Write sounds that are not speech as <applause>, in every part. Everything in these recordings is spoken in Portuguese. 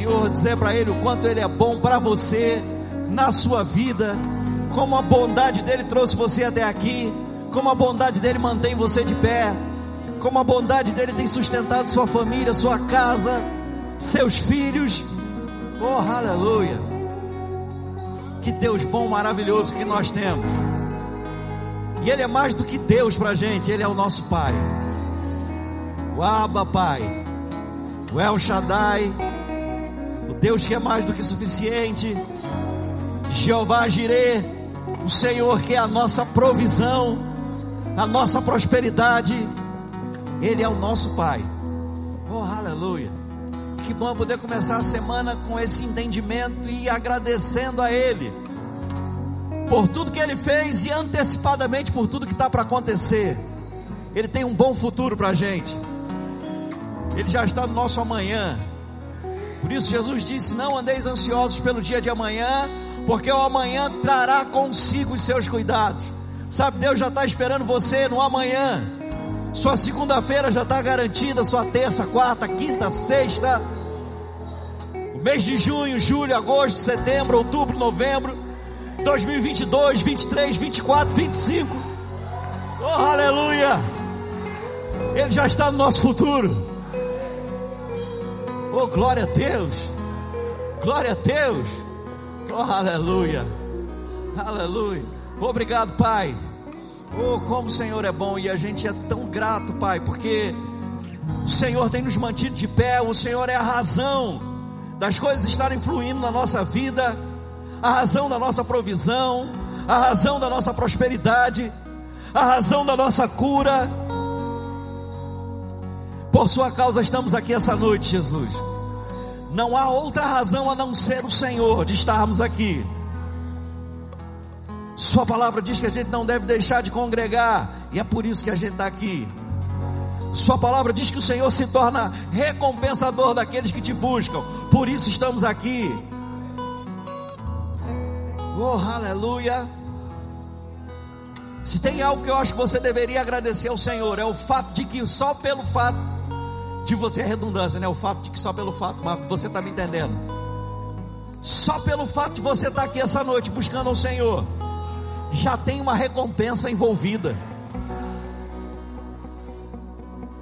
Senhor, dizer para Ele o quanto Ele é bom para você, na sua vida, como a bondade dEle trouxe você até aqui, como a bondade dEle mantém você de pé, como a bondade dEle tem sustentado sua família, sua casa, seus filhos. Oh, aleluia! Que Deus bom, maravilhoso que nós temos. E Ele é mais do que Deus para a gente, Ele é o nosso Pai. O Abba Pai, o El Shaddai, Deus que é mais do que suficiente, Jeová Jireh, o Senhor que é a nossa provisão, a nossa prosperidade, Ele é o nosso Pai. Oh, aleluia! Que bom poder começar a semana com esse entendimento e agradecendo a Ele por tudo que Ele fez e antecipadamente por tudo que está para acontecer. Ele tem um bom futuro para a gente. Ele já está no nosso amanhã. Por isso Jesus disse: Não andeis ansiosos pelo dia de amanhã, porque o amanhã trará consigo os seus cuidados. Sabe, Deus já está esperando você no amanhã. Sua segunda-feira já está garantida, sua terça, quarta, quinta, sexta. O mês de junho, julho, agosto, setembro, outubro, novembro, 2022, 23, 24, 25. Oh, aleluia! Ele já está no nosso futuro. Oh, glória a Deus! Glória a Deus! Oh, aleluia! Aleluia! Obrigado, Pai. Oh, como o Senhor é bom e a gente é tão grato, Pai, porque o Senhor tem nos mantido de pé, o Senhor é a razão das coisas estarem fluindo na nossa vida, a razão da nossa provisão, a razão da nossa prosperidade, a razão da nossa cura. Por Sua causa estamos aqui essa noite, Jesus. Não há outra razão a não ser o Senhor de estarmos aqui. Sua palavra diz que a gente não deve deixar de congregar, e é por isso que a gente está aqui. Sua palavra diz que o Senhor se torna recompensador daqueles que te buscam, por isso estamos aqui. Oh, aleluia. Se tem algo que eu acho que você deveria agradecer ao Senhor, é o fato de que só pelo fato de você é redundância, né? O fato de que só pelo fato, mas você está me entendendo. Só pelo fato de você estar aqui essa noite buscando ao Senhor, já tem uma recompensa envolvida.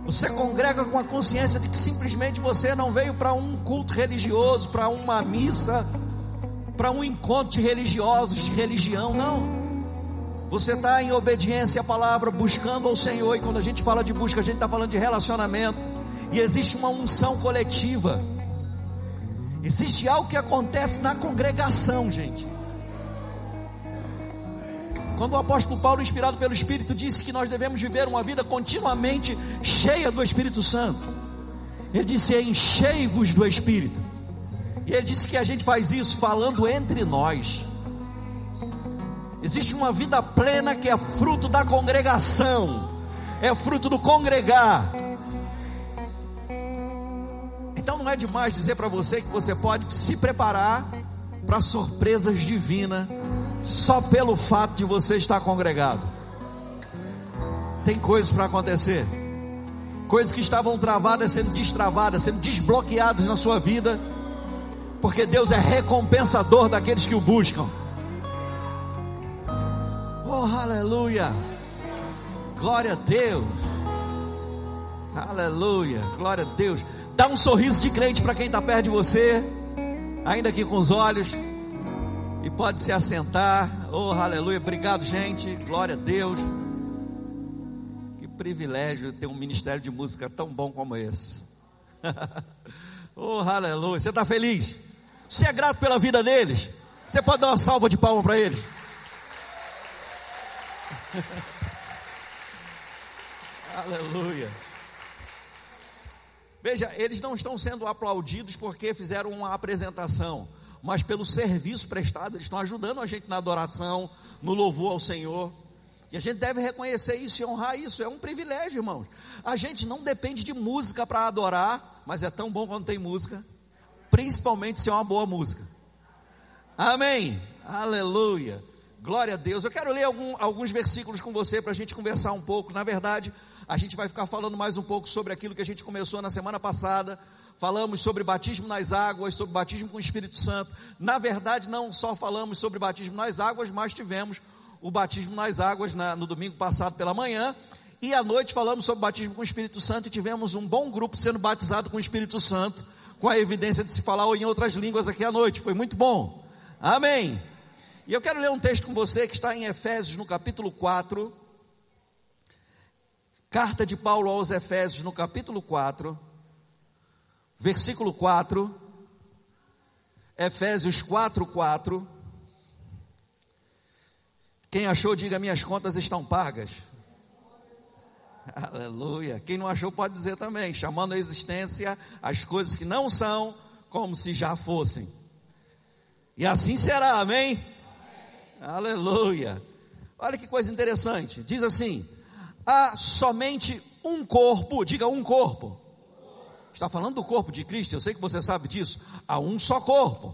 Você congrega com a consciência de que simplesmente você não veio para um culto religioso, para uma missa, para um encontro de religiosos, de religião, não. Você está em obediência à palavra, buscando ao Senhor, e quando a gente fala de busca, a gente está falando de relacionamento, e existe uma unção coletiva, existe algo que acontece na congregação, gente. Quando o apóstolo Paulo, inspirado pelo Espírito, disse que nós devemos viver uma vida continuamente cheia do Espírito Santo, ele disse: Enchei-vos do Espírito. E ele disse que a gente faz isso falando entre nós. Existe uma vida plena que é fruto da congregação, é fruto do congregar. Então não é demais dizer para você que você pode se preparar para surpresas divinas só pelo fato de você estar congregado. Tem coisas para acontecer, coisas que estavam travadas sendo destravadas, sendo desbloqueadas na sua vida, porque Deus é recompensador daqueles que o buscam. Oh, aleluia! Glória a Deus! Aleluia! Glória a Deus! Dá um sorriso de crente para quem está perto de você, ainda aqui com os olhos. E pode se assentar. Oh, aleluia. Obrigado, gente. Glória a Deus. Que privilégio ter um ministério de música tão bom como esse. <laughs> oh, aleluia. Você está feliz? Você é grato pela vida deles? Você pode dar uma salva de palmas para eles? <laughs> aleluia. Veja, eles não estão sendo aplaudidos porque fizeram uma apresentação mas pelo serviço prestado, eles estão ajudando a gente na adoração, no louvor ao Senhor. E a gente deve reconhecer isso e honrar isso, é um privilégio, irmãos. A gente não depende de música para adorar, mas é tão bom quando tem música, principalmente se é uma boa música. Amém. Aleluia. Glória a Deus. Eu quero ler algum, alguns versículos com você para a gente conversar um pouco. Na verdade, a gente vai ficar falando mais um pouco sobre aquilo que a gente começou na semana passada, falamos sobre batismo nas águas, sobre batismo com o Espírito Santo. Na verdade, não só falamos sobre batismo nas águas, mas tivemos o batismo nas águas na, no domingo passado pela manhã. E à noite falamos sobre batismo com o Espírito Santo e tivemos um bom grupo sendo batizado com o Espírito Santo, com a evidência de se falar em outras línguas aqui à noite. Foi muito bom. Amém. E eu quero ler um texto com você que está em Efésios, no capítulo 4. Carta de Paulo aos Efésios, no capítulo 4 versículo 4, Efésios 4, 4. Quem achou, diga: minhas contas estão pagas. <laughs> Aleluia. Quem não achou, pode dizer também, chamando a existência as coisas que não são como se já fossem. E assim será, amém? amém? Aleluia. Olha que coisa interessante. Diz assim: há somente um corpo, diga um corpo Está falando do corpo de Cristo, eu sei que você sabe disso. Há um só corpo,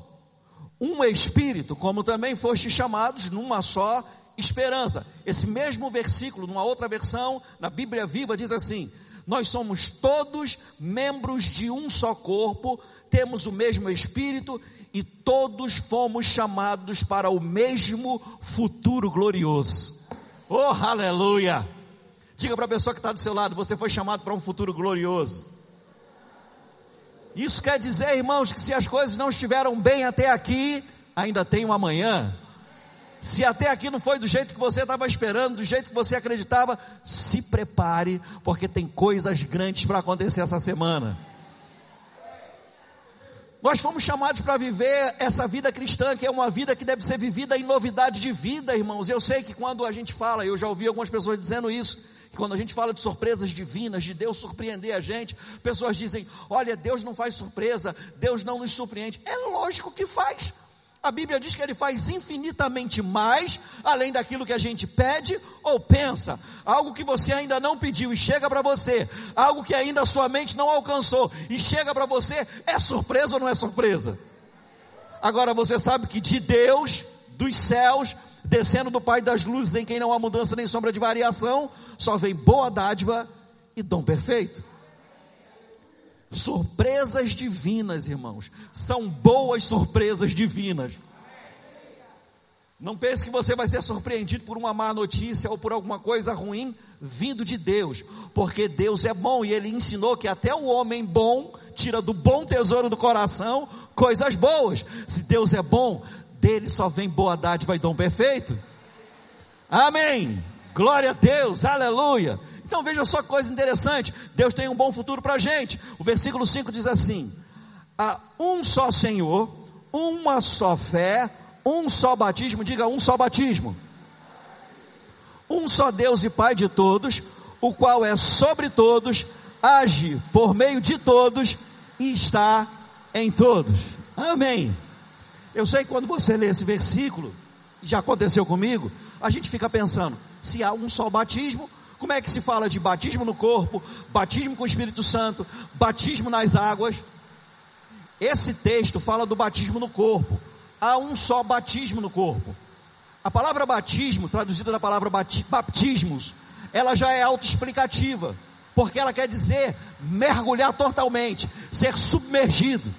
um espírito, como também foste chamados numa só esperança. Esse mesmo versículo, numa outra versão, na Bíblia Viva, diz assim: Nós somos todos membros de um só corpo, temos o mesmo espírito e todos fomos chamados para o mesmo futuro glorioso. Oh, aleluia! Diga para a pessoa que está do seu lado: você foi chamado para um futuro glorioso. Isso quer dizer, irmãos, que se as coisas não estiveram bem até aqui, ainda tem um amanhã. Se até aqui não foi do jeito que você estava esperando, do jeito que você acreditava, se prepare, porque tem coisas grandes para acontecer essa semana. Nós fomos chamados para viver essa vida cristã, que é uma vida que deve ser vivida em novidade de vida, irmãos. Eu sei que quando a gente fala, eu já ouvi algumas pessoas dizendo isso, quando a gente fala de surpresas divinas, de Deus surpreender a gente, pessoas dizem: olha, Deus não faz surpresa, Deus não nos surpreende. É lógico que faz. A Bíblia diz que Ele faz infinitamente mais, além daquilo que a gente pede ou pensa. Algo que você ainda não pediu e chega para você, algo que ainda a sua mente não alcançou e chega para você, é surpresa ou não é surpresa? Agora você sabe que de Deus, dos céus, descendo do Pai das luzes, em quem não há mudança nem sombra de variação, só vem boa dádiva e dom perfeito. Surpresas divinas, irmãos, são boas surpresas divinas. Não pense que você vai ser surpreendido por uma má notícia ou por alguma coisa ruim vindo de Deus, porque Deus é bom e Ele ensinou que até o homem bom tira do bom tesouro do coração coisas boas. Se Deus é bom, dele só vem boa dádiva e dom perfeito. Amém. Glória a Deus, aleluia. Então veja só coisa interessante. Deus tem um bom futuro para a gente. O versículo 5 diz assim: há um só Senhor, uma só fé, um só batismo, diga um só batismo. Um só Deus e Pai de todos, o qual é sobre todos, age por meio de todos e está em todos. Amém. Eu sei que quando você lê esse versículo, já aconteceu comigo, a gente fica pensando, se há um só batismo, como é que se fala de batismo no corpo, batismo com o Espírito Santo, batismo nas águas? Esse texto fala do batismo no corpo. Há um só batismo no corpo. A palavra batismo, traduzida da palavra baptismos, ela já é autoexplicativa, porque ela quer dizer mergulhar totalmente, ser submergido.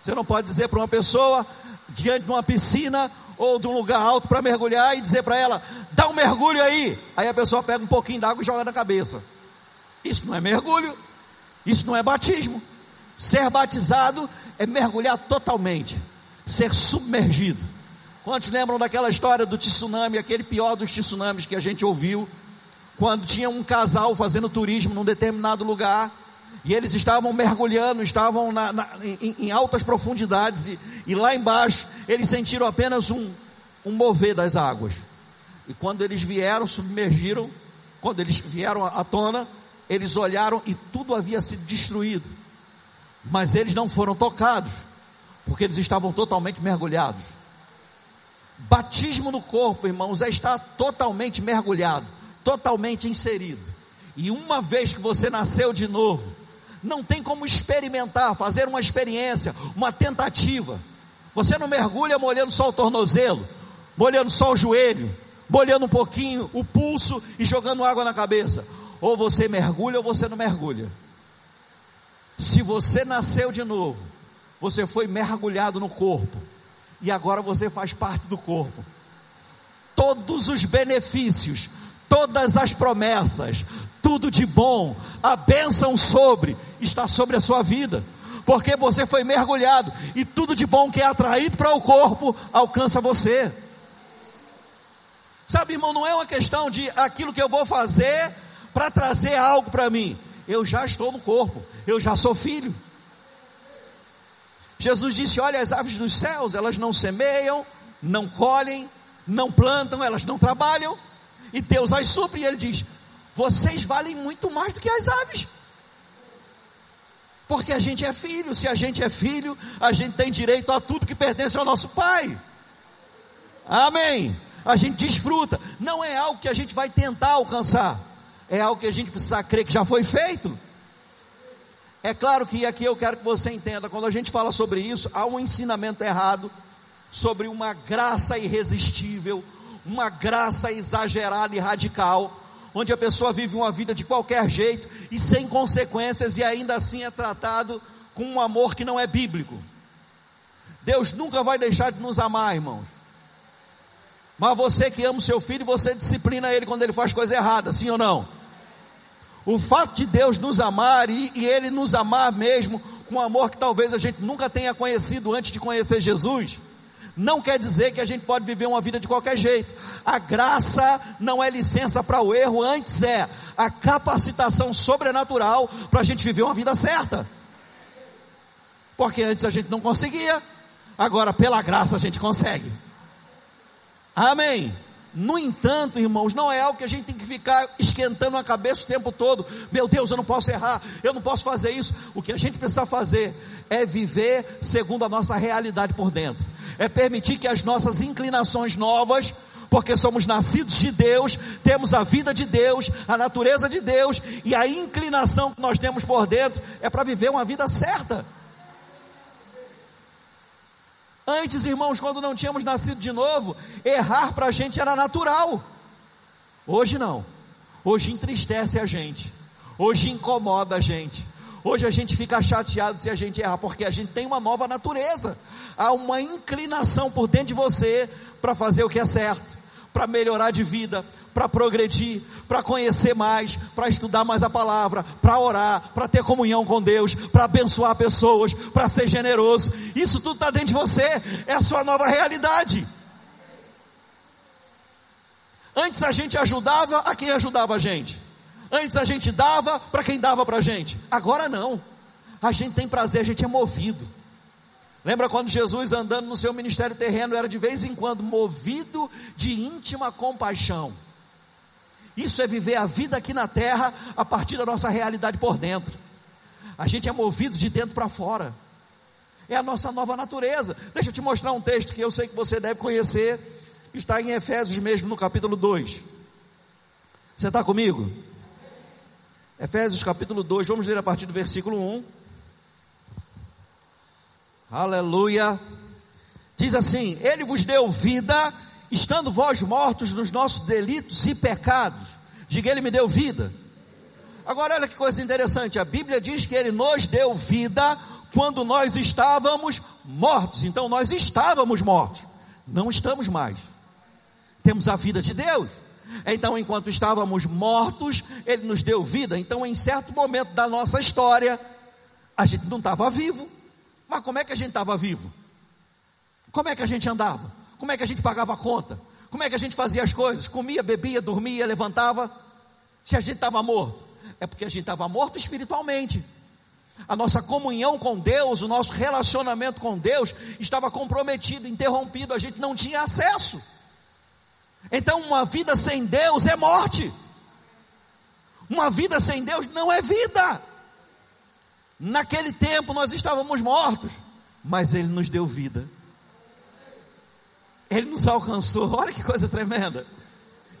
Você não pode dizer para uma pessoa, diante de uma piscina ou de um lugar alto para mergulhar e dizer para ela: dá um mergulho aí. Aí a pessoa pega um pouquinho d'água e joga na cabeça. Isso não é mergulho, isso não é batismo. Ser batizado é mergulhar totalmente, ser submergido. Quantos lembram daquela história do tsunami, aquele pior dos tsunamis que a gente ouviu, quando tinha um casal fazendo turismo num determinado lugar e eles estavam mergulhando, estavam na, na, em, em, altas profundidades, e, e, lá embaixo eles sentiram apenas um, um mover das águas. E quando eles vieram, submergiram, quando eles vieram à tona, eles olharam e tudo havia sido destruído. Mas eles não foram tocados, porque eles estavam totalmente mergulhados. Batismo no corpo, irmãos, é estar totalmente mergulhado, totalmente inserido. E uma vez que você nasceu de novo, não tem como experimentar, fazer uma experiência, uma tentativa. Você não mergulha molhando só o tornozelo, molhando só o joelho, molhando um pouquinho o pulso e jogando água na cabeça. Ou você mergulha ou você não mergulha. Se você nasceu de novo, você foi mergulhado no corpo e agora você faz parte do corpo. Todos os benefícios, todas as promessas, tudo de bom, a bênção sobre, está sobre a sua vida, porque você foi mergulhado e tudo de bom que é atraído para o corpo alcança você. Sabe, irmão, não é uma questão de aquilo que eu vou fazer para trazer algo para mim. Eu já estou no corpo, eu já sou filho. Jesus disse: Olha, as aves dos céus, elas não semeiam, não colhem, não plantam, elas não trabalham, e Deus as supre, e Ele diz: Vocês valem muito mais do que as aves. Porque a gente é filho, se a gente é filho, a gente tem direito a tudo que pertence ao nosso Pai. Amém. A gente desfruta. Não é algo que a gente vai tentar alcançar, é algo que a gente precisa crer que já foi feito. É claro que aqui eu quero que você entenda, quando a gente fala sobre isso, há um ensinamento errado sobre uma graça irresistível, uma graça exagerada e radical, onde a pessoa vive uma vida de qualquer jeito e sem consequências e ainda assim é tratado com um amor que não é bíblico. Deus nunca vai deixar de nos amar, irmãos. Mas você que ama o seu filho, você disciplina ele quando ele faz coisa errada, sim ou não? O fato de Deus nos amar e, e Ele nos amar mesmo com um amor que talvez a gente nunca tenha conhecido antes de conhecer Jesus, não quer dizer que a gente pode viver uma vida de qualquer jeito. A graça não é licença para o erro, antes é a capacitação sobrenatural para a gente viver uma vida certa. Porque antes a gente não conseguia, agora pela graça a gente consegue. Amém. No entanto, irmãos, não é algo que a gente tem que ficar esquentando a cabeça o tempo todo. Meu Deus, eu não posso errar, eu não posso fazer isso. O que a gente precisa fazer é viver segundo a nossa realidade por dentro. É permitir que as nossas inclinações novas, porque somos nascidos de Deus, temos a vida de Deus, a natureza de Deus, e a inclinação que nós temos por dentro é para viver uma vida certa. Antes, irmãos, quando não tínhamos nascido de novo, errar para a gente era natural. Hoje não. Hoje entristece a gente. Hoje incomoda a gente. Hoje a gente fica chateado se a gente errar, porque a gente tem uma nova natureza. Há uma inclinação por dentro de você para fazer o que é certo para melhorar de vida, para progredir, para conhecer mais, para estudar mais a palavra, para orar, para ter comunhão com Deus, para abençoar pessoas, para ser generoso. Isso tudo está dentro de você, é a sua nova realidade. Antes a gente ajudava a quem ajudava a gente. Antes a gente dava para quem dava para a gente. Agora não. A gente tem prazer, a gente é movido. Lembra quando Jesus andando no seu ministério terreno era de vez em quando movido de íntima compaixão. Isso é viver a vida aqui na terra a partir da nossa realidade por dentro. A gente é movido de dentro para fora. É a nossa nova natureza. Deixa eu te mostrar um texto que eu sei que você deve conhecer. Está em Efésios mesmo, no capítulo 2. Você está comigo? Efésios capítulo 2, vamos ler a partir do versículo 1. Aleluia. Diz assim: Ele vos deu vida, estando vós mortos nos nossos delitos e pecados. Diga, Ele me deu vida. Agora, olha que coisa interessante: a Bíblia diz que Ele nos deu vida quando nós estávamos mortos. Então, nós estávamos mortos, não estamos mais. Temos a vida de Deus. Então, enquanto estávamos mortos, Ele nos deu vida. Então, em certo momento da nossa história, a gente não estava vivo. Mas como é que a gente estava vivo? Como é que a gente andava? Como é que a gente pagava a conta? Como é que a gente fazia as coisas? Comia, bebia, dormia, levantava? Se a gente estava morto, é porque a gente estava morto espiritualmente. A nossa comunhão com Deus, o nosso relacionamento com Deus estava comprometido, interrompido, a gente não tinha acesso. Então, uma vida sem Deus é morte. Uma vida sem Deus não é vida. Naquele tempo nós estávamos mortos, mas Ele nos deu vida. Ele nos alcançou. Olha que coisa tremenda.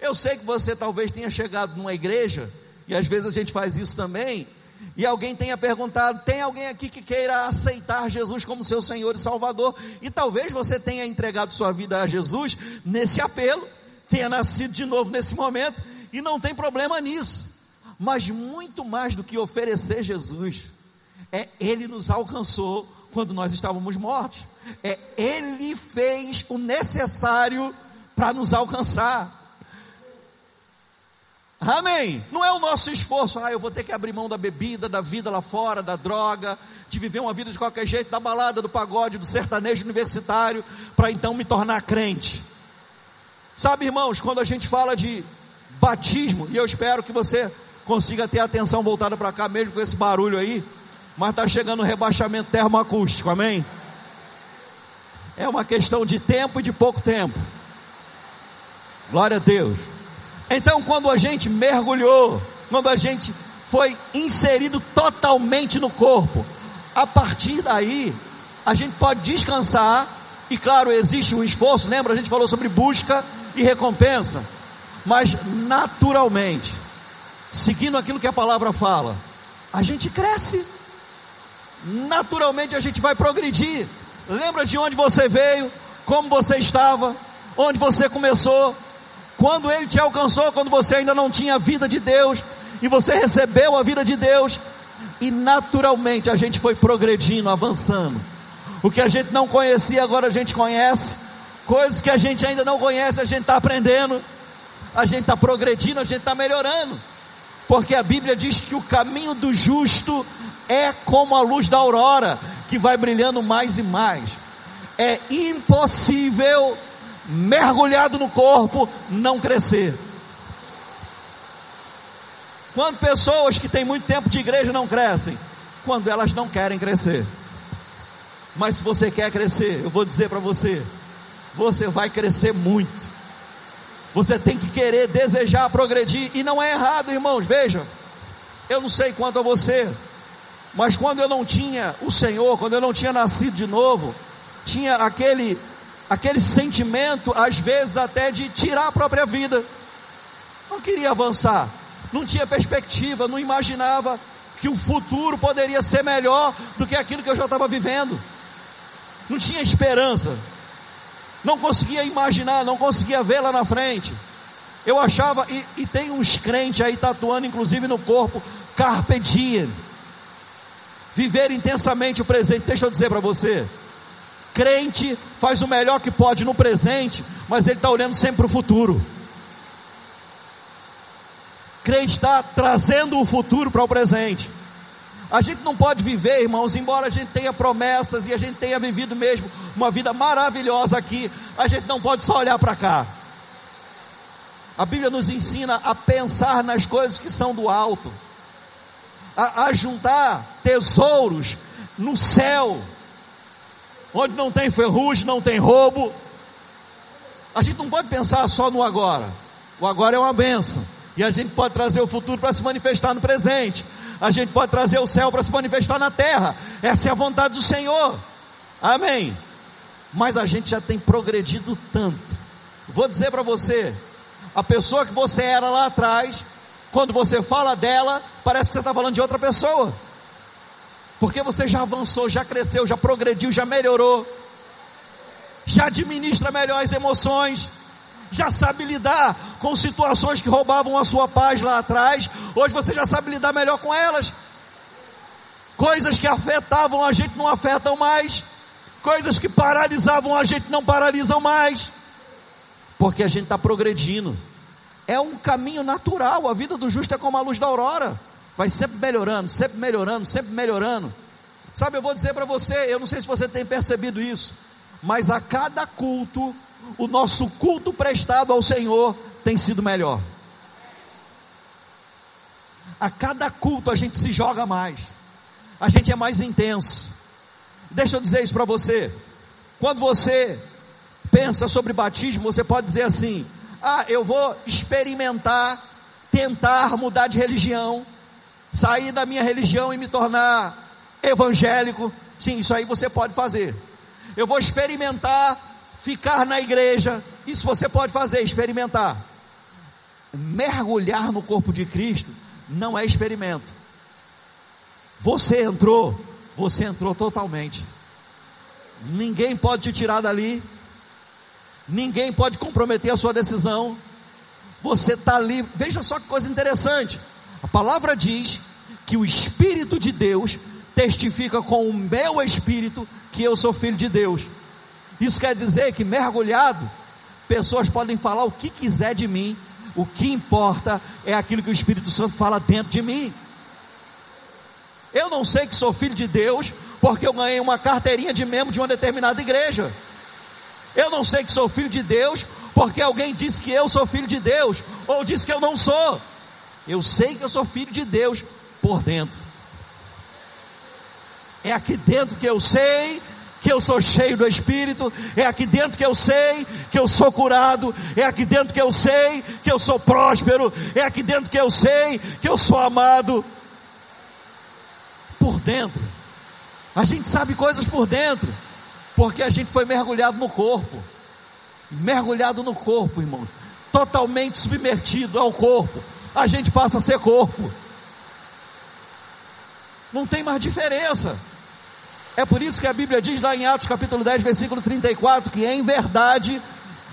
Eu sei que você talvez tenha chegado numa igreja, e às vezes a gente faz isso também, e alguém tenha perguntado: tem alguém aqui que queira aceitar Jesus como seu Senhor e Salvador? E talvez você tenha entregado sua vida a Jesus nesse apelo, tenha nascido de novo nesse momento, e não tem problema nisso. Mas muito mais do que oferecer Jesus, É Ele nos alcançou quando nós estávamos mortos. É Ele fez o necessário para nos alcançar. Amém. Não é o nosso esforço, ah, eu vou ter que abrir mão da bebida, da vida lá fora, da droga, de viver uma vida de qualquer jeito, da balada, do pagode, do sertanejo universitário, para então me tornar crente. Sabe, irmãos, quando a gente fala de batismo, e eu espero que você consiga ter a atenção voltada para cá, mesmo com esse barulho aí, mas está chegando o rebaixamento termoacústico, amém? É uma questão de tempo e de pouco tempo. Glória a Deus. Então, quando a gente mergulhou, quando a gente foi inserido totalmente no corpo, a partir daí, a gente pode descansar, e claro, existe um esforço, lembra? A gente falou sobre busca e recompensa, mas naturalmente, seguindo aquilo que a palavra fala, a gente cresce, naturalmente a gente vai progredir. Lembra de onde você veio, como você estava, onde você começou, quando Ele te alcançou, quando você ainda não tinha a vida de Deus, e você recebeu a vida de Deus, e naturalmente a gente foi progredindo, avançando. O que a gente não conhecia, agora a gente conhece. Coisas que a gente ainda não conhece, a gente está aprendendo. A gente está progredindo, a gente está melhorando. Porque a Bíblia diz que o caminho do justo é como a luz da aurora, que vai brilhando mais e mais. É impossível mergulhado no corpo, não crescer. Quando pessoas que têm muito tempo de igreja não crescem? Quando elas não querem crescer. Mas se você quer crescer, eu vou dizer para você, você vai crescer muito. Você tem que querer, desejar progredir, e não é errado, irmãos. Veja, eu não sei quanto a você, mas quando eu não tinha o Senhor, quando eu não tinha nascido de novo, tinha aquele aquele sentimento, às vezes até de tirar a própria vida. Não queria avançar, não tinha perspectiva, não imaginava que o futuro poderia ser melhor do que aquilo que eu já estava vivendo. Não tinha esperança, não conseguia imaginar, não conseguia ver lá na frente. Eu achava, e, e tem uns crentes aí tatuando, inclusive no corpo, Carpe Diem. Viver intensamente o presente. Deixa eu dizer para você, Crente faz o melhor que pode no presente, mas ele está olhando sempre para o futuro. Crente está trazendo o futuro para o presente. A gente não pode viver, irmãos, embora a gente tenha promessas e a gente tenha vivido mesmo uma vida maravilhosa aqui, a gente não pode só olhar para cá. A Bíblia nos ensina a pensar nas coisas que são do alto, a, a juntar tesouros no céu, onde não tem ferrugem, não tem roubo. A gente não pode pensar só no agora. O agora é uma benção. E a gente pode trazer o futuro para se manifestar no presente. A gente pode trazer o céu para se manifestar na terra. Essa é a vontade do Senhor. Amém. Mas a gente já tem progredido tanto. Vou dizer para você, a pessoa que você era lá atrás, quando você fala dela, parece que você está falando de outra pessoa. Porque você já avançou, já cresceu, já progrediu, já melhorou, já administra melhor as emoções, já sabe lidar com situações que roubavam a sua paz lá atrás, hoje você já sabe lidar melhor com elas. Coisas que afetavam a gente não afetam mais, coisas que paralisavam a gente não paralisam mais, porque a gente está progredindo. É um caminho natural, a vida do justo é como a luz da aurora vai sempre melhorando, sempre melhorando, sempre melhorando. Sabe, eu vou dizer para você, eu não sei se você tem percebido isso, mas a cada culto, o nosso culto prestado ao Senhor tem sido melhor. A cada culto a gente se joga mais, a gente é mais intenso. Deixa eu dizer isso para você. Quando você pensa sobre batismo, você pode dizer assim: ah, eu vou experimentar, tentar mudar de religião sair da minha religião e me tornar evangélico, sim, isso aí você pode fazer. Eu vou experimentar ficar na igreja, isso você pode fazer, experimentar. Mergulhar no corpo de Cristo não é experimento. Você entrou, você entrou totalmente. Ninguém pode te tirar dali, ninguém pode comprometer a sua decisão. Você está livre. Veja só que coisa interessante. A palavra diz que o Espírito de Deus testifica com o meu espírito que eu sou filho de Deus. Isso quer dizer que mergulhado, pessoas podem falar o que quiser de mim, o que importa é aquilo que o Espírito Santo fala dentro de mim. Eu não sei que sou filho de Deus porque eu ganhei uma carteirinha de membro de uma determinada igreja. Eu não sei que sou filho de Deus porque alguém disse que eu sou filho de Deus ou disse que eu não sou. Eu sei que eu sou filho de Deus por dentro. É aqui dentro que eu sei que eu sou cheio do Espírito, é aqui dentro que eu sei que eu sou curado, é aqui dentro que eu sei que eu sou próspero, é aqui dentro que eu sei que eu sou amado. Por dentro. A gente sabe coisas por dentro, porque a gente foi mergulhado no corpo. Mergulhado no corpo, irmãos. Totalmente submertido ao corpo. A gente passa a ser corpo. Não tem mais diferença. É por isso que a Bíblia diz lá em Atos capítulo 10, versículo 34, que em verdade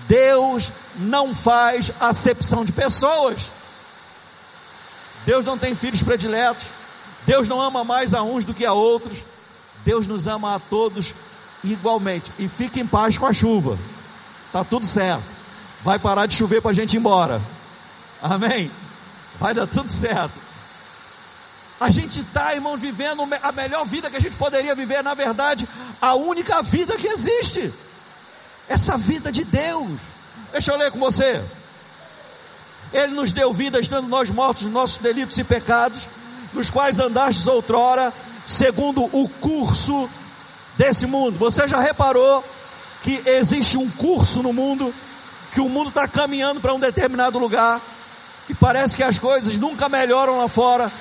Deus não faz acepção de pessoas. Deus não tem filhos prediletos. Deus não ama mais a uns do que a outros. Deus nos ama a todos igualmente. E fique em paz com a chuva. Tá tudo certo. Vai parar de chover para a gente ir embora. Amém? Vai dar tudo certo. A gente está, irmãos, vivendo a melhor vida que a gente poderia viver, na verdade, a única vida que existe. Essa vida de Deus. Deixa eu ler com você. Ele nos deu vida estando nós mortos nos nossos delitos e pecados, nos quais andastes outrora, segundo o curso desse mundo. Você já reparou que existe um curso no mundo, que o mundo está caminhando para um determinado lugar, e parece que as coisas nunca melhoram lá fora,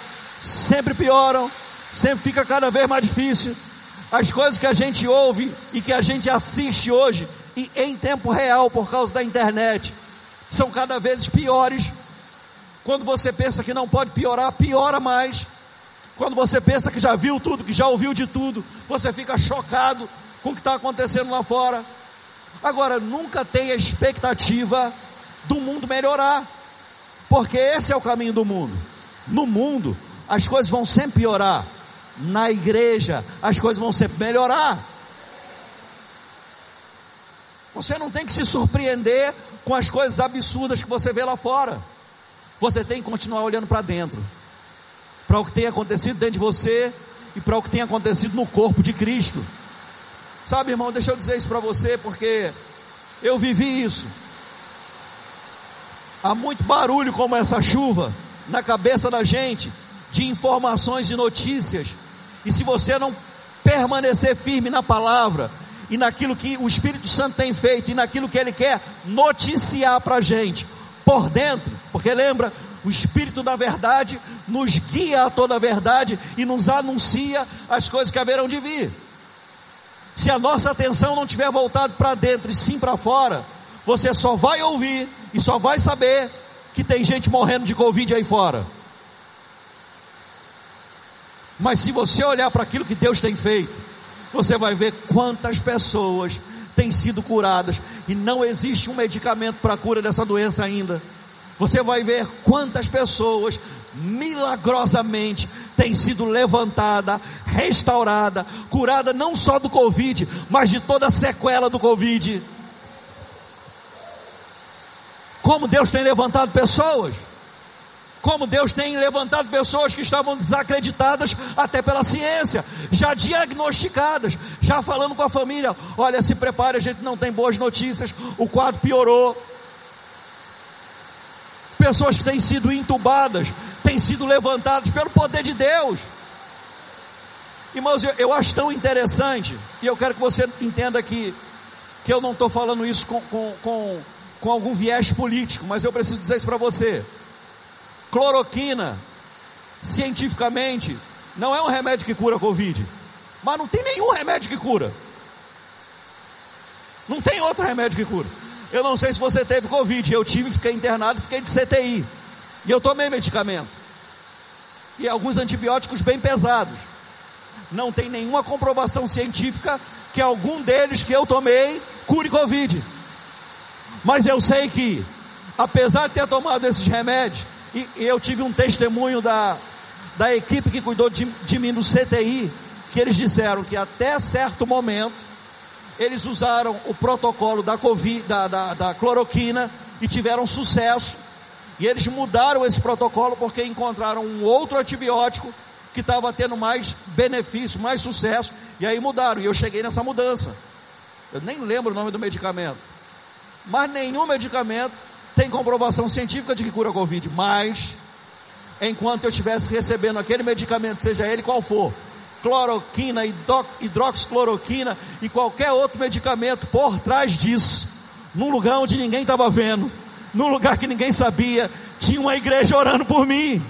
sempre pioram, sempre fica cada vez mais difícil. As coisas que a gente ouve e que a gente assiste hoje, e em tempo real por causa da internet, são cada vez piores. Quando você pensa que não pode piorar, piora mais. Quando você pensa que já viu tudo, que já ouviu de tudo, você fica chocado com o que está acontecendo lá fora. Agora, nunca tenha expectativa do mundo melhorar, porque esse é o caminho do mundo. No mundo, as coisas vão sempre piorar. Na igreja, as coisas vão sempre melhorar. Você não tem que se surpreender com as coisas absurdas que você vê lá fora. Você tem que continuar olhando para dentro, para o que tem acontecido dentro de você e para o que tem acontecido no corpo de Cristo. Sabe, irmão, deixa eu dizer isso para você, porque eu vivi isso. Há muito barulho como essa chuva na cabeça da gente, de informações e notícias, e se você não permanecer firme na palavra, e naquilo que o Espírito Santo tem feito, e naquilo que Ele quer noticiar para a gente, por dentro, porque lembra, o Espírito da Verdade nos guia a toda a verdade e nos anuncia as coisas que haverão de vir. Se a nossa atenção não tiver voltado para dentro e sim para fora, você só vai ouvir e só vai saber que tem gente morrendo de Covid aí fora. Mas se você olhar para aquilo que Deus tem feito, você vai ver quantas pessoas têm sido curadas e não existe um medicamento para a cura dessa doença ainda. Você vai ver quantas pessoas milagrosamente têm sido levantada, restaurada, curada não só do Covid, mas de toda a sequela do Covid. Como Deus tem levantado pessoas como Deus tem levantado pessoas que estavam desacreditadas até pela ciência, já diagnosticadas, já falando com a família: olha, se prepare, a gente não tem boas notícias, o quadro piorou. Pessoas que têm sido entubadas, têm sido levantadas pelo poder de Deus. Irmãos, eu, eu acho tão interessante, e eu quero que você entenda que, que eu não estou falando isso com, com, com, com algum viés político, mas eu preciso dizer isso para você. Cloroquina, cientificamente, não é um remédio que cura a Covid. Mas não tem nenhum remédio que cura. Não tem outro remédio que cura. Eu não sei se você teve Covid. Eu tive, fiquei internado, fiquei de CTI. E eu tomei medicamento. E alguns antibióticos bem pesados. Não tem nenhuma comprovação científica que algum deles que eu tomei cure Covid. Mas eu sei que, apesar de ter tomado esses remédios, e, eu tive um testemunho da, da equipe que cuidou de, de mim no CTI, que eles disseram que até certo momento eles usaram o protocolo da, COVID, da, da, da cloroquina e tiveram sucesso. E eles mudaram esse protocolo porque encontraram um outro antibiótico que estava tendo mais benefício, mais sucesso, e aí mudaram. E eu cheguei nessa mudança. Eu nem lembro o nome do medicamento. Mas nenhum medicamento tem comprovação científica de que cura a Covid. Mas, enquanto eu estivesse recebendo aquele medicamento, seja ele qual for, cloroquina, hidroxicloroquina e qualquer outro medicamento por trás disso, num lugar onde ninguém estava vendo, num lugar que ninguém sabia, tinha uma igreja orando por mim.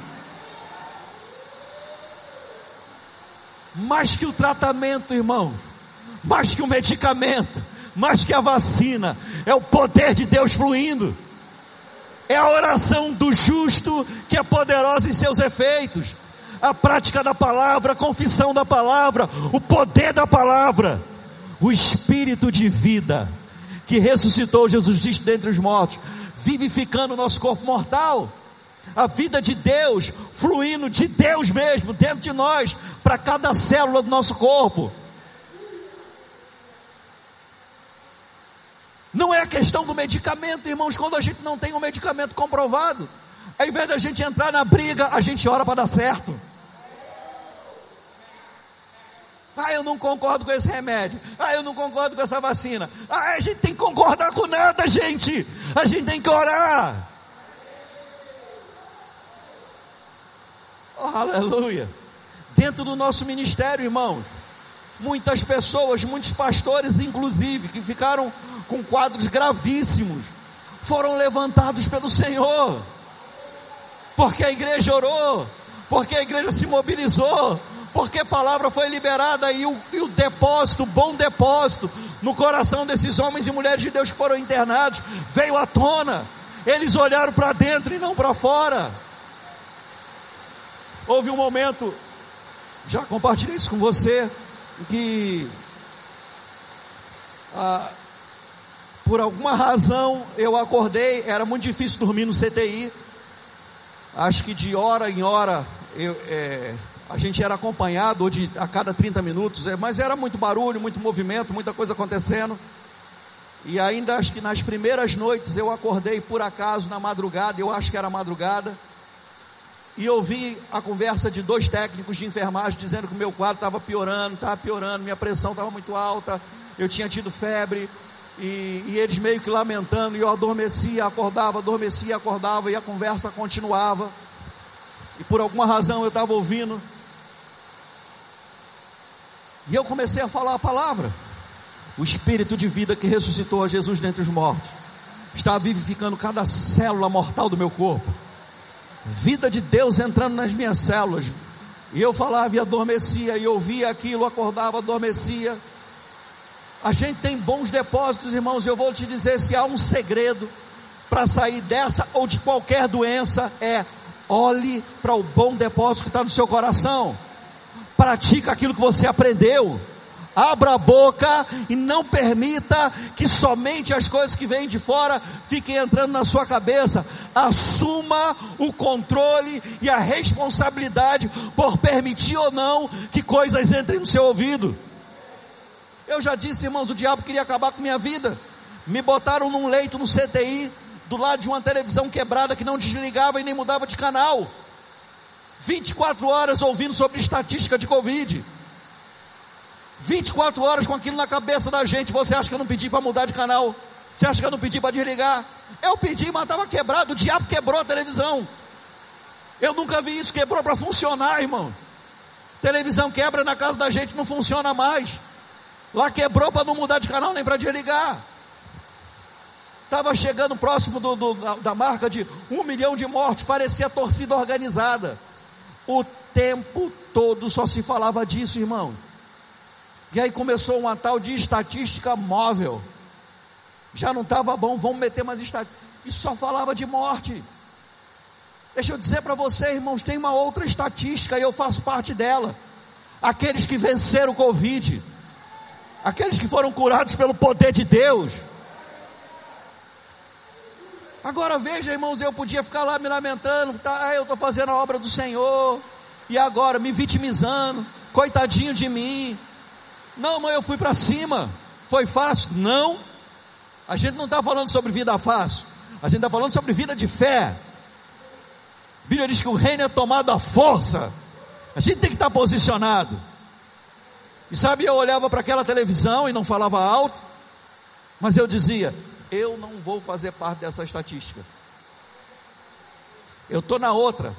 Mais que o tratamento, irmão, mais que o medicamento, mais que a vacina, é o poder de Deus fluindo. É a oração do justo que é poderosa em seus efeitos a prática da palavra, a confissão da palavra, o poder da palavra, o espírito de vida que ressuscitou Jesus Cristo dentre os mortos, vivificando o nosso corpo mortal. A vida de Deus fluindo de Deus mesmo dentro de nós, para cada célula do nosso corpo. Não é a questão do medicamento, irmãos, quando a gente não tem um medicamento comprovado. Ao invés da gente entrar na briga, a gente ora para dar certo. Ah, eu não concordo com esse remédio. Ah, eu não concordo com essa vacina. Ah, a gente tem que concordar com nada, gente. A gente tem que orar. Oh, aleluia. Dentro do nosso ministério, irmãos, muitas pessoas, muitos pastores, inclusive, que ficaram com quadros gravíssimos, foram levantados pelo Senhor. Porque a igreja orou, porque a igreja se mobilizou, porque a palavra foi liberada e o, e o depósito, o bom depósito, no coração desses homens e mulheres de Deus que foram internados, veio à tona. Eles olharam para dentro e não para fora. Houve um momento, já compartilhei isso com você, que ah, por alguma razão eu acordei, era muito difícil dormir no CTI. Acho que de hora em hora eu, é, a gente era acompanhado de, a cada 30 minutos, é, mas era muito barulho, muito movimento, muita coisa acontecendo. E ainda acho que nas primeiras noites eu acordei por acaso na madrugada, eu acho que era madrugada, e ouvi a conversa de dois técnicos de enfermagem dizendo que o meu quadro estava piorando, estava piorando, minha pressão estava muito alta, eu tinha tido febre, e, e, eles meio que lamentando, e eu adormecia, acordava, adormecia, acordava, e a conversa continuava. E por alguma razão eu estava ouvindo e eu comecei a falar a palavra. O espírito de vida que ressuscitou a Jesus dentre os mortos está vivificando cada célula mortal do meu corpo. Vida de Deus entrando nas minhas células. E eu falava e adormecia, e ouvia aquilo, acordava, adormecia. A gente tem bons depósitos, irmãos. Eu vou te dizer: se há um segredo para sair dessa ou de qualquer doença, é olhe para o bom depósito que está no seu coração pratica aquilo que você aprendeu. Abra a boca e não permita que somente as coisas que vêm de fora fiquem entrando na sua cabeça. Assuma o controle e a responsabilidade por permitir ou não que coisas entrem no seu ouvido. Eu já disse, irmãos, o diabo queria acabar com minha vida. Me botaram num leito no CTI, do lado de uma televisão quebrada que não desligava e nem mudava de canal. 24 horas ouvindo sobre estatística de Covid. 24 horas com aquilo na cabeça da gente. Você acha que eu não pedi para mudar de canal? Você acha que eu não pedi para desligar? Eu pedi, mas estava quebrado. O diabo quebrou a televisão. Eu nunca vi isso. Quebrou para funcionar, irmão. Televisão quebra na casa da gente, não funciona mais. Lá quebrou para não mudar de canal nem para desligar. Estava chegando próximo do, do, da, da marca de um milhão de mortes. Parecia torcida organizada. O tempo todo só se falava disso, irmão. E aí começou uma tal de estatística móvel. Já não estava bom, vamos meter mais estatística. E só falava de morte. Deixa eu dizer para você, irmãos, tem uma outra estatística e eu faço parte dela. Aqueles que venceram o Covid, aqueles que foram curados pelo poder de Deus, Agora veja, irmãos, eu podia ficar lá me lamentando, tá, eu estou fazendo a obra do Senhor, e agora me vitimizando, coitadinho de mim. Não, mas eu fui para cima. Foi fácil? Não. A gente não está falando sobre vida fácil. A gente está falando sobre vida de fé. A Bíblia diz que o reino é tomado à força. A gente tem que estar tá posicionado. E sabe, eu olhava para aquela televisão e não falava alto, mas eu dizia: eu não vou fazer parte dessa estatística. Eu estou na outra.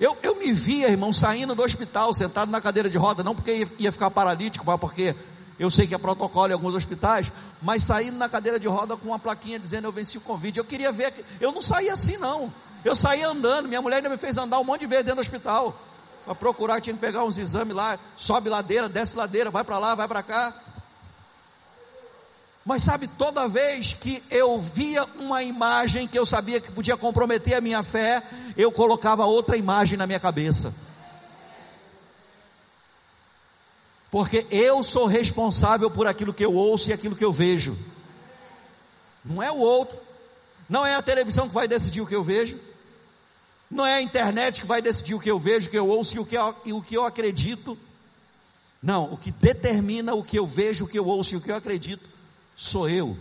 Eu, eu me via, irmão, saindo do hospital, sentado na cadeira de roda, não porque ia, ia ficar paralítico, mas porque eu sei que é protocolo em alguns hospitais, mas saindo na cadeira de roda com uma plaquinha dizendo eu venci o convite. Eu queria ver, eu não saía assim não. Eu saía andando, minha mulher ainda me fez andar um monte de vezes dentro do hospital. Para procurar, tinha que pegar uns exames lá, sobe ladeira, desce ladeira, vai para lá, vai para cá. Mas sabe, toda vez que eu via uma imagem que eu sabia que podia comprometer a minha fé, eu colocava outra imagem na minha cabeça. Porque eu sou responsável por aquilo que eu ouço e aquilo que eu vejo. Não é o outro. Não é a televisão que vai decidir o que eu vejo. Não é a internet que vai decidir o que eu vejo, o que eu ouço e o que eu, e o que eu acredito. Não, o que determina o que eu vejo, o que eu ouço e o que eu acredito sou eu.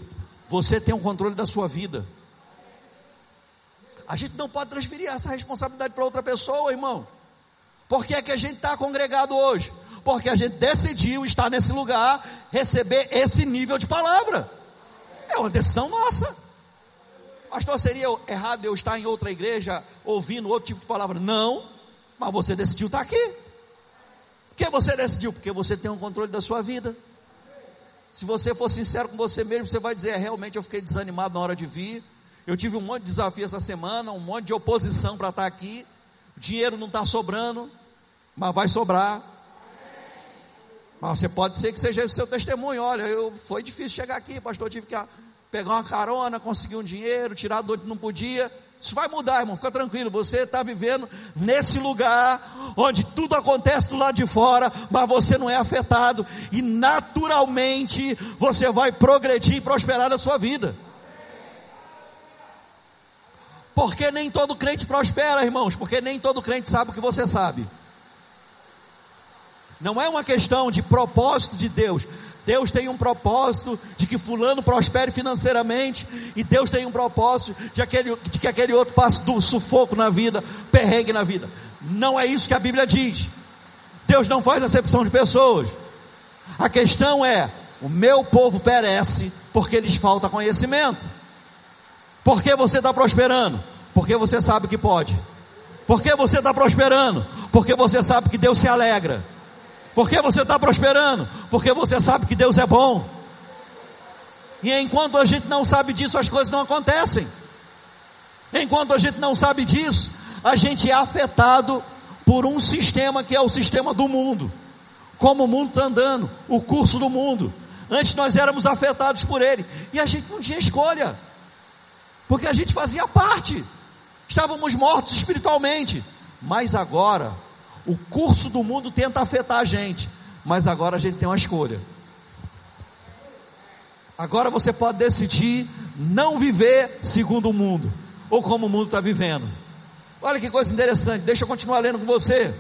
Você tem o um controle da sua vida. A gente não pode transferir essa responsabilidade para outra pessoa, irmão. Por que é que a gente está congregado hoje? Porque a gente decidiu estar nesse lugar, receber esse nível de palavra. É uma decisão nossa. Pastor, seria errado eu estar em outra igreja ouvindo outro tipo de palavra? Não, mas você decidiu estar aqui. Por que você decidiu? Porque você tem o um controle da sua vida. Se você for sincero com você mesmo, você vai dizer: é, realmente eu fiquei desanimado na hora de vir. Eu tive um monte de desafio essa semana, um monte de oposição para estar aqui. O dinheiro não está sobrando, mas vai sobrar. Mas você pode ser que seja esse seu testemunho. Olha, eu, foi difícil chegar aqui, pastor. Eu tive que pegar uma carona, conseguir um dinheiro, tirar do outro não podia. Isso vai mudar, irmão, fica tranquilo. Você está vivendo nesse lugar onde tudo acontece do lado de fora, mas você não é afetado, e naturalmente você vai progredir e prosperar na sua vida. Porque nem todo crente prospera, irmãos, porque nem todo crente sabe o que você sabe. Não é uma questão de propósito de Deus, Deus tem um propósito de que fulano prospere financeiramente, e Deus tem um propósito de, aquele, de que aquele outro passe do sufoco na vida, perrengue na vida. Não é isso que a Bíblia diz. Deus não faz acepção de pessoas. A questão é: o meu povo perece porque lhes falta conhecimento. Por que você está prosperando? Porque você sabe que pode. Por que você está prosperando? Porque você sabe que Deus se alegra. Por que você está prosperando? Porque você sabe que Deus é bom. E enquanto a gente não sabe disso, as coisas não acontecem. Enquanto a gente não sabe disso, a gente é afetado por um sistema que é o sistema do mundo. Como o mundo está andando, o curso do mundo. Antes nós éramos afetados por ele. E a gente não tinha escolha. Porque a gente fazia parte. Estávamos mortos espiritualmente. Mas agora, o curso do mundo tenta afetar a gente, mas agora a gente tem uma escolha. Agora você pode decidir não viver segundo o mundo, ou como o mundo está vivendo. Olha que coisa interessante, deixa eu continuar lendo com você.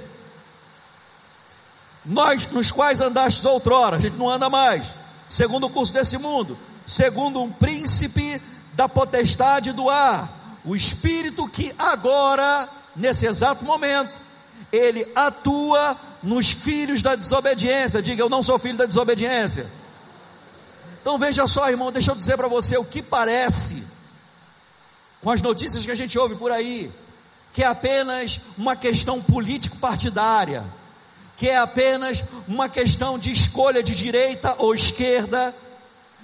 Nós, nos quais andastes outrora, a gente não anda mais, segundo o curso desse mundo, segundo um príncipe da potestade do ar, o espírito que agora, nesse exato momento, ele atua nos filhos da desobediência. Diga, eu não sou filho da desobediência. Então veja só, irmão, deixa eu dizer para você o que parece com as notícias que a gente ouve por aí, que é apenas uma questão político-partidária, que é apenas uma questão de escolha de direita ou esquerda,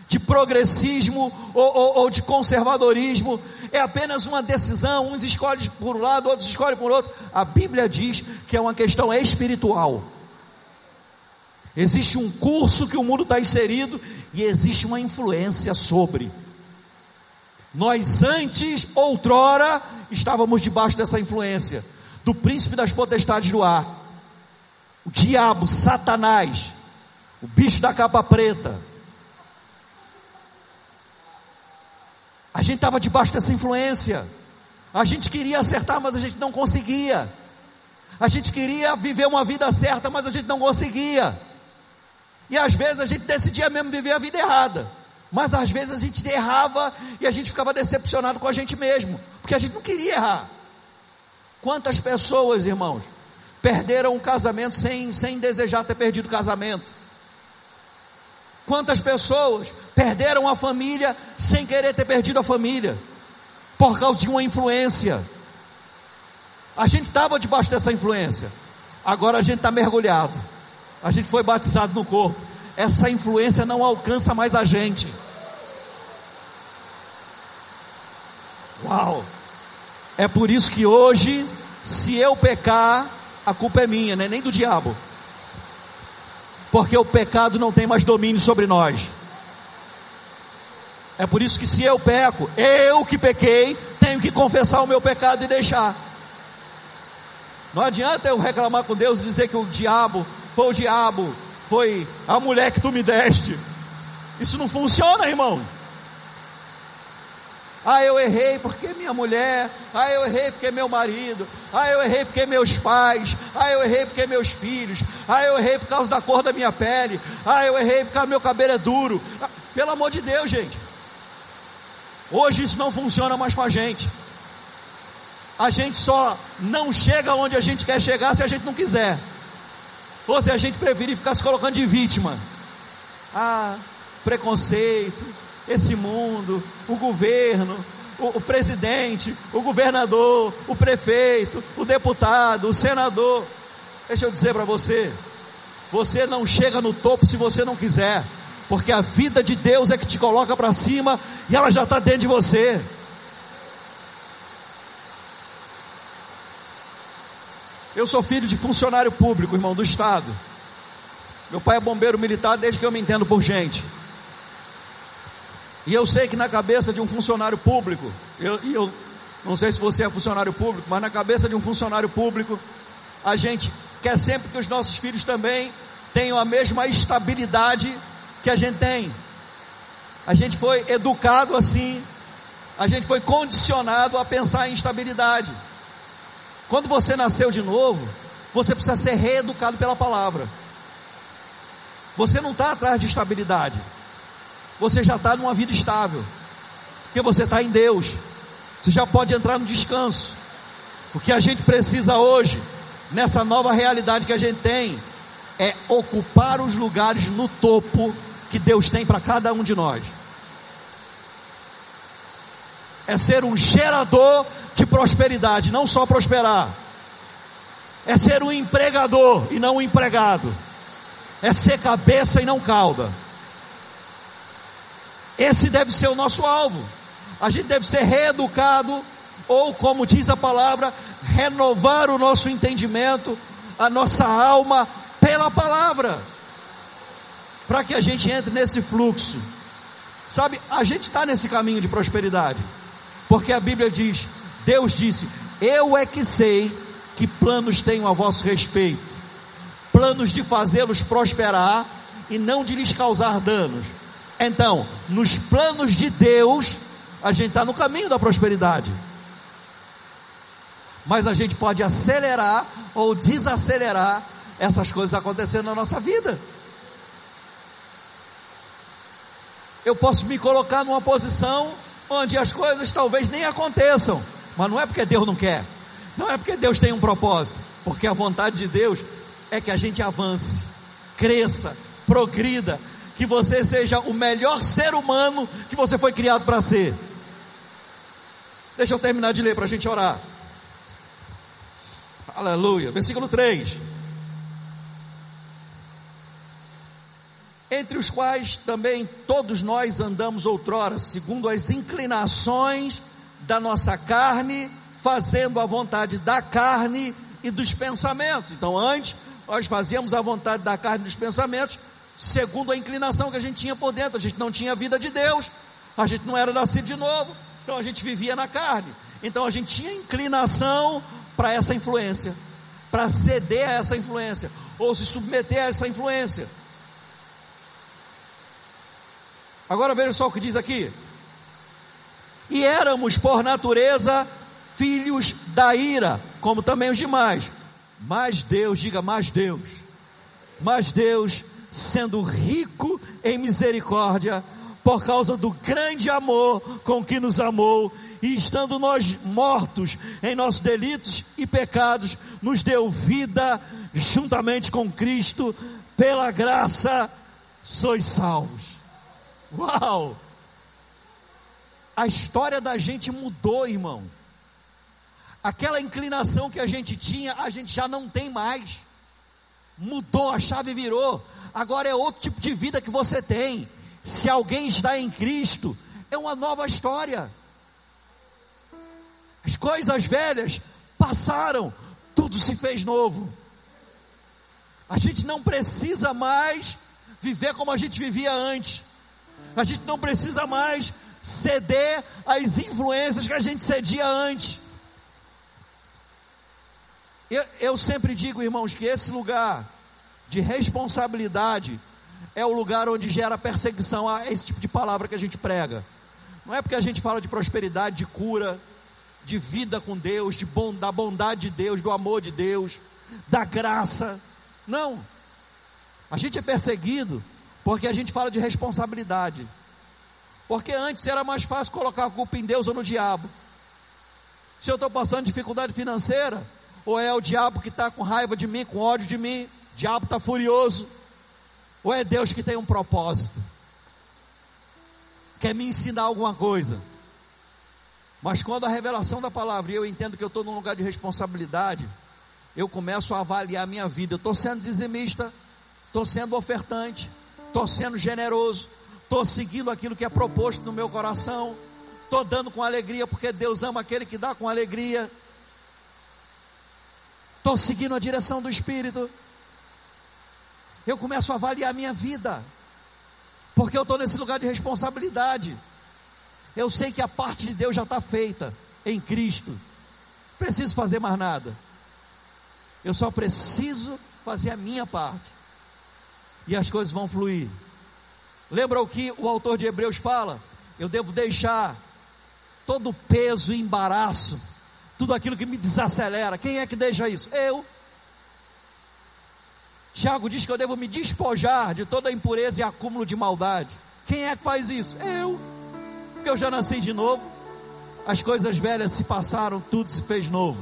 de progressismo ou, ou, ou, de conservadorismo, é apenas uma decisão, uns escolhem por um lado, outros escolhem por outro. A Bíblia diz que é uma questão espiritual. Existe um curso que o mundo está inserido e existe uma influência sobre. Nós antes, outrora, estávamos debaixo dessa influência do príncipe das potestades do ar, o diabo, Satanás, o bicho da capa preta, A gente estava debaixo dessa influência. A gente queria acertar, mas a gente não conseguia. A gente queria viver uma vida certa, mas a gente não conseguia. E às vezes a gente decidia mesmo viver a vida errada. Mas às vezes a gente errava e a gente ficava decepcionado com a gente mesmo, porque a gente não queria errar. Quantas pessoas, irmãos, perderam o casamento sem, sem desejar ter perdido o casamento? Quantas pessoas perderam a família sem querer ter perdido a família? Por causa de uma influência. A gente estava debaixo dessa influência. Agora a gente está mergulhado. A gente foi batizado no corpo. Essa influência não alcança mais a gente. Uau! É por isso que hoje, se eu pecar, a culpa é minha, né? nem do diabo. Porque o pecado não tem mais domínio sobre nós. É por isso que se eu peco, eu que pequei, tenho que confessar o meu pecado e deixar. Não adianta eu reclamar com Deus e dizer que o diabo foi o diabo, foi a mulher que tu me deste. Isso não funciona, irmão. Ah, eu errei porque minha mulher. Ah, eu errei porque meu marido. Ah, eu errei porque meus pais. Ah, eu errei porque meus filhos. Ah, eu errei por causa da cor da minha pele. Ah, eu errei porque meu cabelo é duro. Ah, pelo amor de Deus, gente. Hoje isso não funciona mais com a gente. A gente só não chega onde a gente quer chegar se a gente não quiser. Ou se a gente preferir ficar se colocando de vítima. Ah, preconceito, esse mundo, o governo, o, o presidente, o governador, o prefeito, o deputado, o senador. Deixa eu dizer para você, você não chega no topo se você não quiser, porque a vida de Deus é que te coloca para cima e ela já está dentro de você. Eu sou filho de funcionário público, irmão, do Estado. Meu pai é bombeiro militar desde que eu me entendo por gente. E eu sei que na cabeça de um funcionário público, eu, eu não sei se você é funcionário público, mas na cabeça de um funcionário público, a gente quer sempre que os nossos filhos também tenham a mesma estabilidade que a gente tem. A gente foi educado assim, a gente foi condicionado a pensar em estabilidade. Quando você nasceu de novo, você precisa ser reeducado pela palavra. Você não está atrás de estabilidade você já está numa vida estável, porque você está em Deus, você já pode entrar no descanso. O que a gente precisa hoje, nessa nova realidade que a gente tem, é ocupar os lugares no topo que Deus tem para cada um de nós. É ser um gerador de prosperidade, não só prosperar. É ser um empregador e não um empregado. É ser cabeça e não cauda. Esse deve ser o nosso alvo. A gente deve ser reeducado, ou como diz a palavra, renovar o nosso entendimento, a nossa alma pela palavra, para que a gente entre nesse fluxo. Sabe, a gente está nesse caminho de prosperidade, porque a Bíblia diz: Deus disse, Eu é que sei que planos tenho a vosso respeito, planos de fazê-los prosperar e não de lhes causar danos. Então, nos planos de Deus, a gente está no caminho da prosperidade. Mas a gente pode acelerar ou desacelerar essas coisas acontecendo na nossa vida. Eu posso me colocar numa posição onde as coisas talvez nem aconteçam, mas não é porque Deus não quer, não é porque Deus tem um propósito, porque a vontade de Deus é que a gente avance, cresça, progrida, que você seja o melhor ser humano que você foi criado para ser. Deixa eu terminar de ler para a gente orar. Aleluia. Versículo 3. Entre os quais também todos nós andamos outrora, segundo as inclinações da nossa carne, fazendo a vontade da carne e dos pensamentos. Então, antes, nós fazíamos a vontade da carne e dos pensamentos, segundo a inclinação que a gente tinha por dentro. A gente não tinha vida de Deus, a gente não era nascido de novo, então a gente vivia na carne. Então a gente tinha inclinação para essa influência, para ceder a essa influência, ou se submeter a essa influência. Agora veja só o que diz aqui. E éramos por natureza filhos da ira, como também os demais. Mas Deus, diga mais Deus, mas Deus, sendo rico em misericórdia, por causa do grande amor com que nos amou, e estando nós mortos em nossos delitos e pecados, nos deu vida juntamente com Cristo, pela graça sois salvos. Uau! A história da gente mudou, irmão. Aquela inclinação que a gente tinha, a gente já não tem mais. Mudou, a chave virou. Agora é outro tipo de vida que você tem. Se alguém está em Cristo, é uma nova história. As coisas velhas passaram, tudo se fez novo. A gente não precisa mais viver como a gente vivia antes. A gente não precisa mais ceder às influências que a gente cedia antes. Eu, eu sempre digo, irmãos, que esse lugar de responsabilidade é o lugar onde gera perseguição a esse tipo de palavra que a gente prega. Não é porque a gente fala de prosperidade, de cura, de vida com Deus, de bom, da bondade de Deus, do amor de Deus, da graça. Não. A gente é perseguido porque a gente fala de responsabilidade. Porque antes era mais fácil colocar a culpa em Deus ou no diabo. Se eu estou passando dificuldade financeira, ou é o diabo que está com raiva de mim, com ódio de mim, diabo está furioso, ou é Deus que tem um propósito, quer me ensinar alguma coisa. Mas quando a revelação da palavra, e eu entendo que eu estou num lugar de responsabilidade, eu começo a avaliar a minha vida. Eu estou sendo dizimista, estou sendo ofertante, estou sendo generoso, estou seguindo aquilo que é proposto no meu coração, estou dando com alegria, porque Deus ama aquele que dá com alegria. Estou seguindo a direção do Espírito. Eu começo a avaliar a minha vida, porque eu estou nesse lugar de responsabilidade. Eu sei que a parte de Deus já está feita em Cristo. Preciso fazer mais nada. Eu só preciso fazer a minha parte. E as coisas vão fluir. Lembra o que o autor de Hebreus fala? Eu devo deixar todo o peso e embaraço, tudo aquilo que me desacelera. Quem é que deixa isso? Eu. Tiago diz que eu devo me despojar de toda a impureza e acúmulo de maldade. Quem é que faz isso? Eu porque eu já nasci de novo, as coisas velhas se passaram, tudo se fez novo.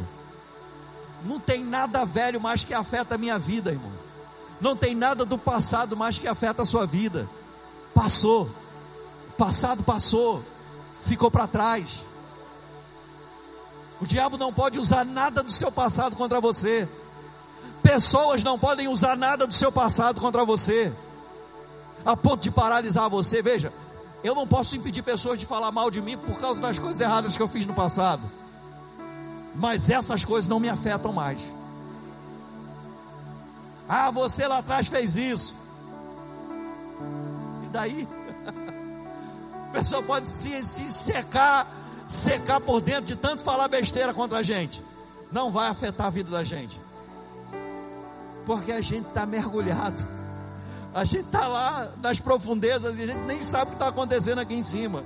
Não tem nada velho mais que afeta a minha vida, irmão. Não tem nada do passado mais que afeta a sua vida. Passou. Passado passou. Ficou para trás. O diabo não pode usar nada do seu passado contra você. Pessoas não podem usar nada do seu passado contra você. A ponto de paralisar você. Veja, eu não posso impedir pessoas de falar mal de mim por causa das coisas erradas que eu fiz no passado. Mas essas coisas não me afetam mais. Ah, você lá atrás fez isso. E daí? <laughs> A pessoa pode se, se secar, secar por dentro de tanto falar besteira contra a gente. Não vai afetar a vida da gente. Porque a gente está mergulhado a gente está lá nas profundezas e a gente nem sabe o que está acontecendo aqui em cima.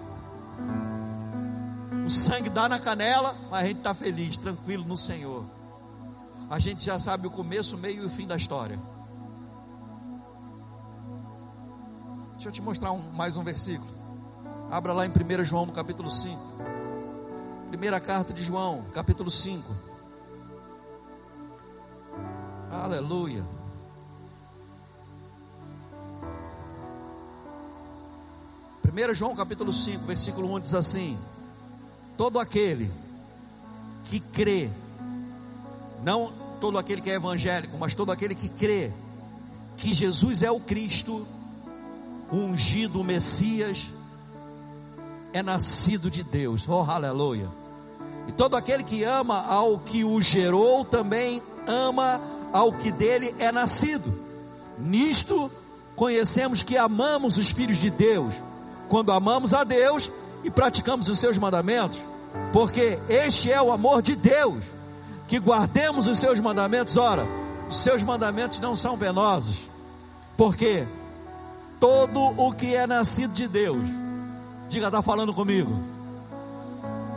O sangue dá na canela, mas a gente está feliz, tranquilo no Senhor. A gente já sabe o começo, o meio e o fim da história. Deixa eu te mostrar um, mais um versículo. Abra lá em 1 João no capítulo 5. Primeira carta de João, capítulo 5. Aleluia. 1 João capítulo 5, versículo 1 diz assim: Todo aquele que crê, não todo aquele que é evangélico, mas todo aquele que crê que Jesus é o Cristo, o ungido, o Messias, é nascido de Deus. Oh, aleluia. E todo aquele que ama ao que o gerou também ama ao que dele é nascido. Nisto conhecemos que amamos os filhos de Deus quando amamos a Deus e praticamos os seus mandamentos, porque este é o amor de Deus, que guardemos os seus mandamentos. Ora, os seus mandamentos não são penosos, porque todo o que é nascido de Deus, diga, está falando comigo.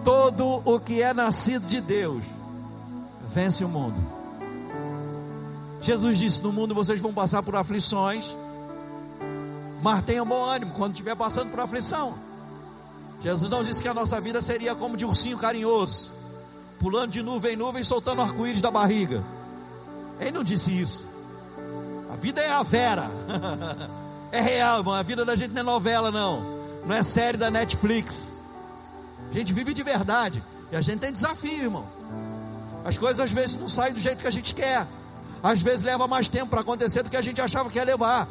Todo o que é nascido de Deus vence o mundo. Jesus disse: No mundo vocês vão passar por aflições, mas tenham bom ânimo quando estiver passando por aflição. Jesus não disse que a nossa vida seria como de ursinho carinhoso, pulando de nuvem em nuvem, soltando arco-íris da barriga. Ele não disse isso. A vida é a vera. <laughs> é real, irmão. A vida da gente não é novela, não. Não é série da Netflix. A gente vive de verdade. E a gente tem desafio, irmão. As coisas às vezes não saem do jeito que a gente quer. Às vezes leva mais tempo para acontecer do que a gente achava que ia levar.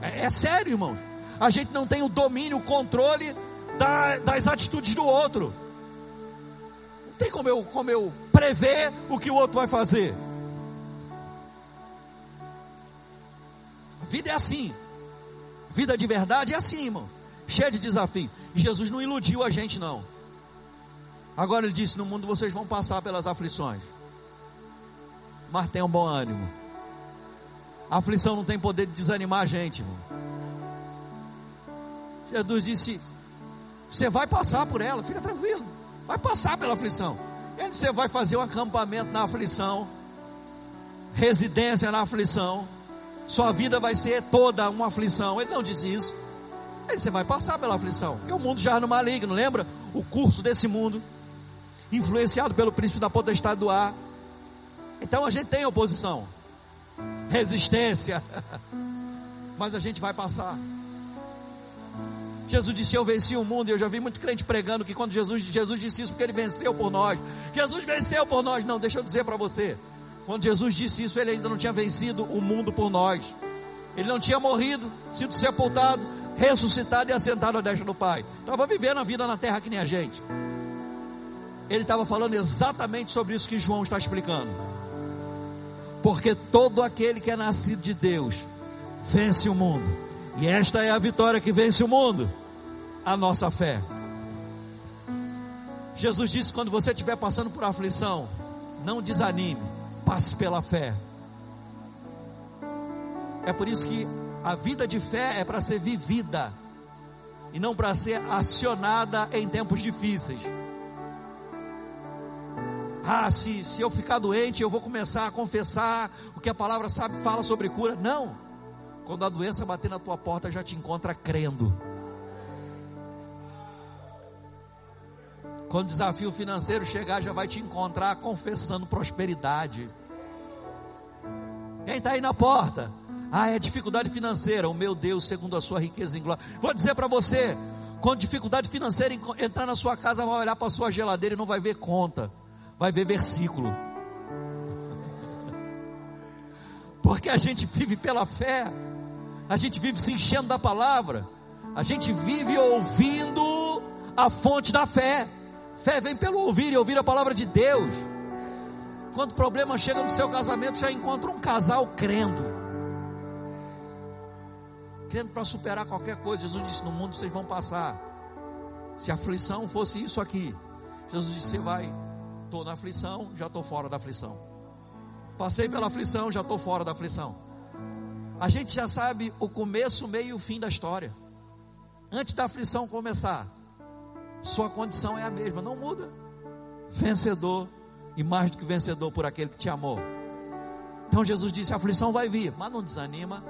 É, é sério, irmãos. A gente não tem o domínio, o controle da, das atitudes do outro. Não tem como eu, como eu prever o que o outro vai fazer. A vida é assim. Vida de verdade é assim, irmão. Cheia de desafio. Jesus não iludiu a gente, não. Agora ele disse: No mundo vocês vão passar pelas aflições. Mas tenham bom ânimo. A aflição não tem poder de desanimar a gente, irmão. Jesus disse: você vai passar por ela, fica tranquilo. Vai passar pela aflição. E aí você vai fazer um acampamento na aflição, residência na aflição. Sua vida vai ser toda uma aflição. Ele não disse isso. Ele você vai passar pela aflição. Porque o mundo já é no maligno, lembra? O curso desse mundo, influenciado pelo príncipe da potestade do ar. Então a gente tem oposição, resistência, <laughs> mas a gente vai passar. Jesus disse: Eu venci o mundo. E eu já vi muito crente pregando que quando Jesus, Jesus disse isso, porque ele venceu por nós. Jesus venceu por nós. Não, deixa eu dizer para você. Quando Jesus disse isso, ele ainda não tinha vencido o mundo por nós. Ele não tinha morrido, sido sepultado, ressuscitado e assentado à destra do Pai. Estava vivendo a vida na terra que nem a gente. Ele estava falando exatamente sobre isso que João está explicando. Porque todo aquele que é nascido de Deus vence o mundo. E esta é a vitória que vence o mundo a nossa fé. Jesus disse: quando você estiver passando por aflição, não desanime, passe pela fé. É por isso que a vida de fé é para ser vivida e não para ser acionada em tempos difíceis. Ah, se, se eu ficar doente, eu vou começar a confessar o que a palavra sabe, fala sobre cura. Não. Quando a doença bater na tua porta, já te encontra crendo. Quando o desafio financeiro chegar, já vai te encontrar confessando prosperidade. Quem está aí na porta? Ah, é dificuldade financeira. O meu Deus, segundo a sua riqueza em glória. Vou dizer para você: quando dificuldade financeira entrar na sua casa, vai olhar para a sua geladeira e não vai ver conta, vai ver versículo. Porque a gente vive pela fé, a gente vive se enchendo da palavra, a gente vive ouvindo a fonte da fé. Fé vem pelo ouvir e ouvir a palavra de Deus. Quando o problema chega no seu casamento, já encontra um casal crendo. Crendo para superar qualquer coisa. Jesus disse: No mundo vocês vão passar. Se a aflição fosse isso aqui, Jesus disse: Você vai, estou na aflição, já estou fora da aflição. Passei pela aflição, já estou fora da aflição. A gente já sabe o começo, o meio e o fim da história. Antes da aflição começar, sua condição é a mesma, não muda. Vencedor e mais do que vencedor por aquele que te amou. Então Jesus disse: a aflição vai vir, mas não desanima.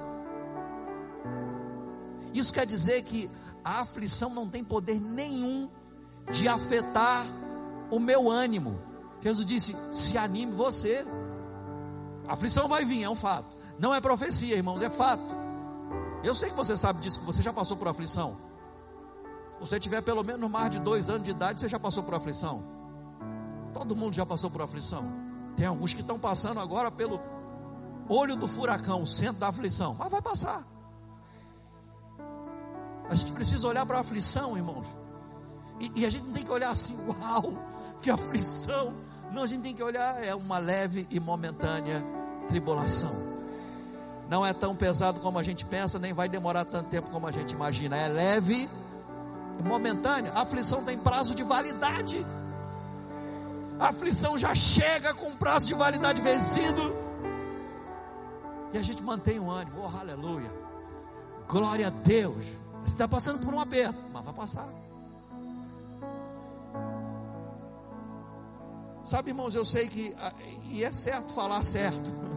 Isso quer dizer que a aflição não tem poder nenhum de afetar o meu ânimo. Jesus disse: se anime você. A aflição vai vir, é um fato. Não é profecia, irmãos, é fato. Eu sei que você sabe disso, que você já passou por aflição você tiver pelo menos mais de dois anos de idade, você já passou por aflição. Todo mundo já passou por aflição. Tem alguns que estão passando agora pelo olho do furacão, o centro da aflição, mas vai passar. A gente precisa olhar para a aflição, irmãos. E, e, a gente não tem que olhar assim, uau, que aflição. Não, a gente tem que olhar, é uma leve e momentânea tribulação. Não é tão pesado como a gente pensa, nem vai demorar tanto tempo como a gente imagina. É leve momentânea, a aflição tem prazo de validade. A aflição já chega com prazo de validade vencido. E a gente mantém o ânimo, oh aleluia. Glória a Deus. Está passando por um aperto, mas vai passar. Sabe, irmãos, eu sei que, e é certo falar certo, <laughs>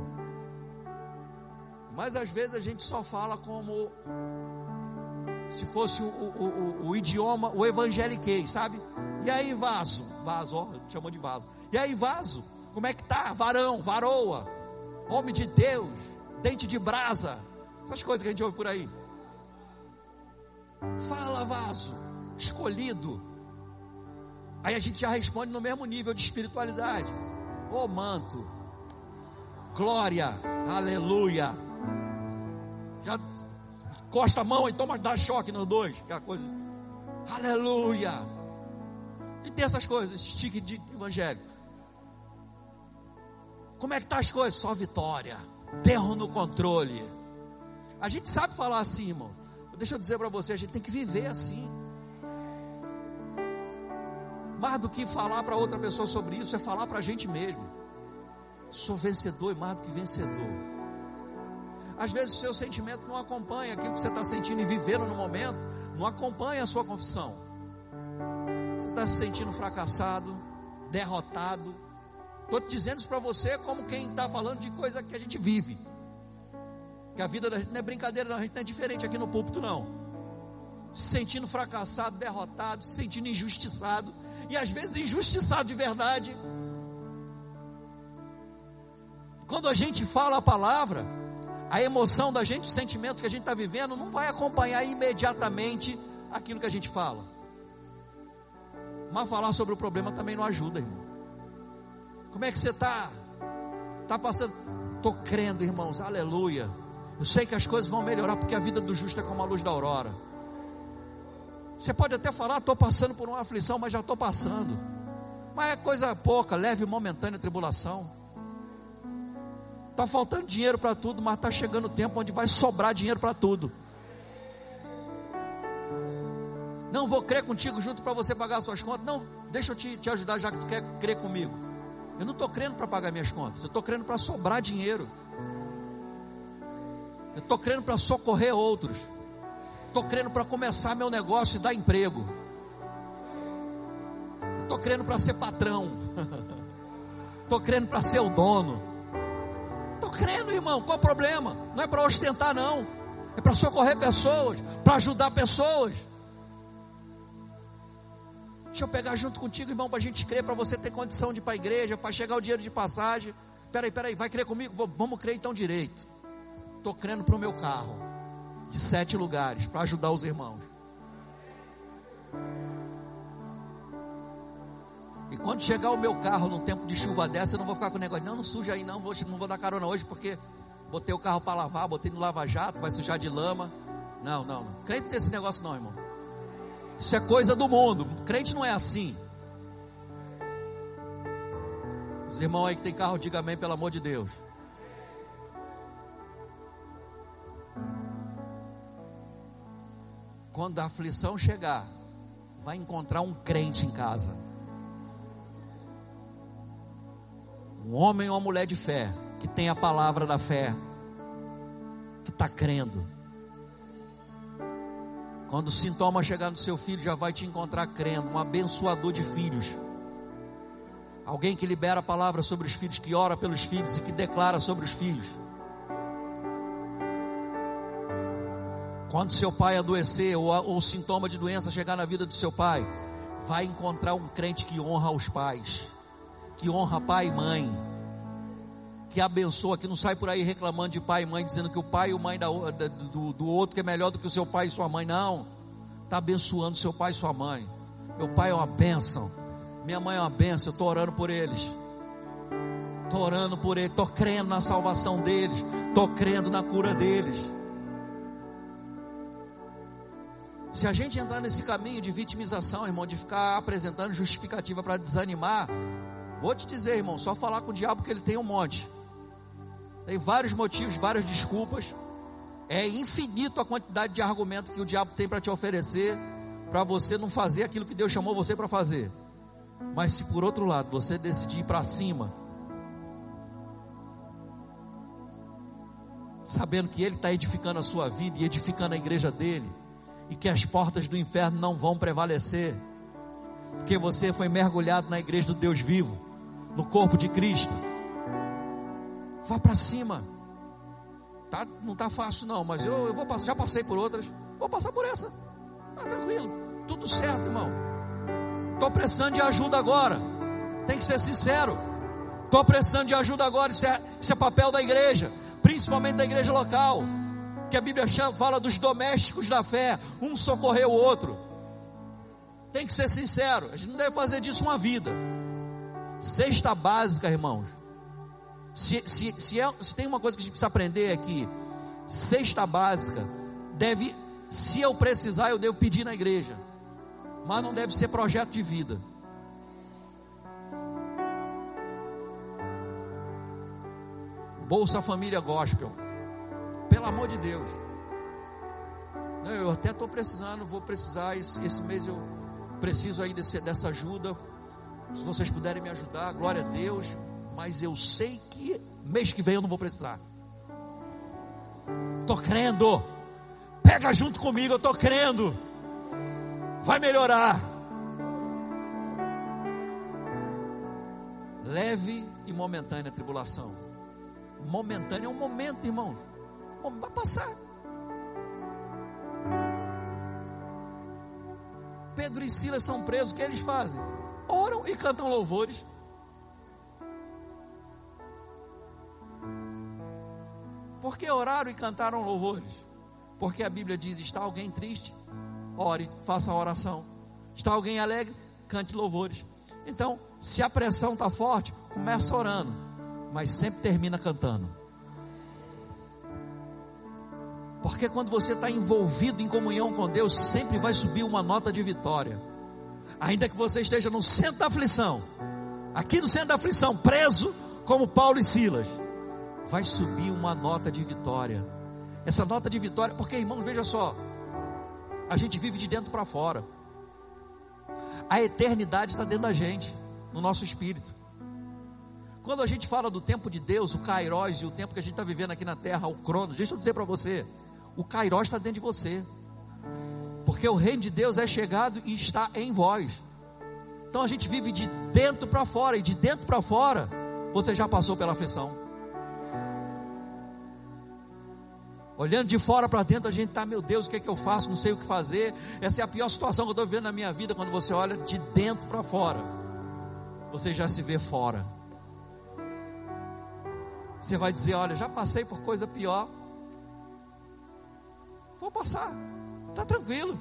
Mas às vezes a gente só fala como se fosse o, o, o, o idioma, o evangeliquez, sabe? E aí, vaso, vaso, ó, chamou de vaso. E aí, vaso, como é que tá? Varão, varoa, homem de Deus, dente de brasa, essas coisas que a gente ouve por aí. Fala, vaso, escolhido. Aí a gente já responde no mesmo nível de espiritualidade. Ô oh, manto, glória, aleluia. Já encosta a mão e toma, dá choque nos dois, que é a coisa. Aleluia. E tem essas coisas, esse stick de evangelho. Como é que tá as coisas? Só vitória. Terro no controle. A gente sabe falar assim, irmão. Deixa eu dizer para você, a gente tem que viver assim. Mais do que falar para outra pessoa sobre isso, é falar para a gente mesmo. Sou vencedor e mais do que vencedor. Às vezes o seu sentimento não acompanha aquilo que você está sentindo e vivendo no momento, não acompanha a sua confissão. Você está se sentindo fracassado, derrotado. Estou te dizendo isso para você como quem está falando de coisa que a gente vive. Que a vida da gente não é brincadeira, não. a gente não é diferente aqui no púlpito, não. Se sentindo fracassado, derrotado, se sentindo injustiçado, e às vezes injustiçado de verdade. Quando a gente fala a palavra, a emoção da gente, o sentimento que a gente está vivendo, não vai acompanhar imediatamente aquilo que a gente fala. Mas falar sobre o problema também não ajuda, irmão. Como é que você está? Está passando? Estou crendo, irmãos, aleluia. Eu sei que as coisas vão melhorar porque a vida do justo é como a luz da aurora. Você pode até falar, estou passando por uma aflição, mas já estou passando. Mas é coisa pouca, leve momentânea tribulação. Está faltando dinheiro para tudo, mas está chegando o tempo onde vai sobrar dinheiro para tudo. Não vou crer contigo junto para você pagar suas contas. Não, deixa eu te, te ajudar já que tu quer crer comigo. Eu não estou crendo para pagar minhas contas, eu estou crendo para sobrar dinheiro. Eu estou crendo para socorrer outros. Estou crendo para começar meu negócio e dar emprego. Estou crendo para ser patrão. <laughs> Estou crendo para ser o dono estou crendo, irmão. Qual o problema? Não é para ostentar, não. É para socorrer pessoas, para ajudar pessoas. Deixa eu pegar junto contigo, irmão, para a gente crer, para você ter condição de ir para a igreja, para chegar o dinheiro de passagem. Peraí, peraí, vai crer comigo? Vamos crer então direito. Estou crendo para o meu carro, de sete lugares, para ajudar os irmãos. E quando chegar o meu carro num tempo de chuva dessa, eu não vou ficar com o negócio, não, não suja aí não, vou, não vou dar carona hoje, porque botei o carro para lavar, botei no lava-jato, vai sujar de lama. Não, não, não. Crente tem esse negócio não, irmão. Isso é coisa do mundo. Crente não é assim. Os irmãos aí que tem carro, diga amém, pelo amor de Deus. Quando a aflição chegar, vai encontrar um crente em casa. um homem ou uma mulher de fé, que tem a palavra da fé, que está crendo. Quando o sintoma chegar no seu filho, já vai te encontrar crendo, um abençoador de filhos. Alguém que libera a palavra sobre os filhos, que ora pelos filhos e que declara sobre os filhos. Quando seu pai adoecer ou, ou sintoma de doença chegar na vida do seu pai, vai encontrar um crente que honra os pais que honra pai e mãe, que abençoa, que não sai por aí reclamando de pai e mãe, dizendo que o pai e a mãe da, do, do outro que é melhor do que o seu pai e sua mãe, não, está abençoando seu pai e sua mãe. Meu pai é uma bênção, minha mãe é uma bênção, eu estou orando por eles. Estou orando por eles, estou crendo na salvação deles, estou crendo na cura deles. Se a gente entrar nesse caminho de vitimização, irmão, de ficar apresentando justificativa para desanimar, Vou te dizer, irmão, só falar com o diabo que ele tem um monte. Tem vários motivos, várias desculpas. É infinito a quantidade de argumento que o diabo tem para te oferecer para você não fazer aquilo que Deus chamou você para fazer. Mas se por outro lado você decidir ir para cima, sabendo que Ele está edificando a sua vida e edificando a igreja dele, e que as portas do inferno não vão prevalecer, porque você foi mergulhado na igreja do Deus vivo no corpo de Cristo. Vá para cima. tá, não tá fácil não, mas eu, eu vou passar, já passei por outras, vou passar por essa. Tá tranquilo, tudo certo, irmão. Estou precisando de ajuda agora. Tem que ser sincero. Estou precisando de ajuda agora. Isso é, isso é papel da igreja, principalmente da igreja local. Que a Bíblia chama, fala dos domésticos da fé. Um socorreu o outro. Tem que ser sincero. A gente não deve fazer disso uma vida. Sexta básica, irmãos. Se, se, se, é, se tem uma coisa que a gente precisa aprender aqui, cesta básica deve, se eu precisar, eu devo pedir na igreja, mas não deve ser projeto de vida. Bolsa Família Gospel, pelo amor de Deus. Eu até estou precisando, vou precisar. Esse, esse, mês eu preciso aí desse, dessa ajuda. Se vocês puderem me ajudar, glória a Deus mas eu sei que mês que vem eu não vou precisar. Tô crendo. Pega junto comigo, eu tô crendo. Vai melhorar. Leve e momentânea tribulação. Momentânea é um momento, irmãos. Vai passar. Pedro e Silas são presos, o que eles fazem? Oram e cantam louvores. Por que oraram e cantaram louvores? Porque a Bíblia diz: está alguém triste? Ore, faça a oração. Está alguém alegre? Cante louvores. Então, se a pressão está forte, começa orando, mas sempre termina cantando. Porque quando você está envolvido em comunhão com Deus, sempre vai subir uma nota de vitória. Ainda que você esteja no centro da aflição, aqui no centro da aflição, preso como Paulo e Silas vai subir uma nota de vitória. Essa nota de vitória, porque irmãos, veja só, a gente vive de dentro para fora. A eternidade está dentro da gente, no nosso espírito. Quando a gente fala do tempo de Deus, o Kairos e o tempo que a gente está vivendo aqui na terra, o Cronos, deixa eu dizer para você, o Kairos está dentro de você. Porque o reino de Deus é chegado e está em vós. Então a gente vive de dentro para fora, e de dentro para fora, você já passou pela aflição. Olhando de fora para dentro, a gente está, meu Deus, o que é que eu faço? Não sei o que fazer. Essa é a pior situação que eu estou vivendo na minha vida quando você olha de dentro para fora. Você já se vê fora. Você vai dizer: Olha, já passei por coisa pior. Vou passar, está tranquilo.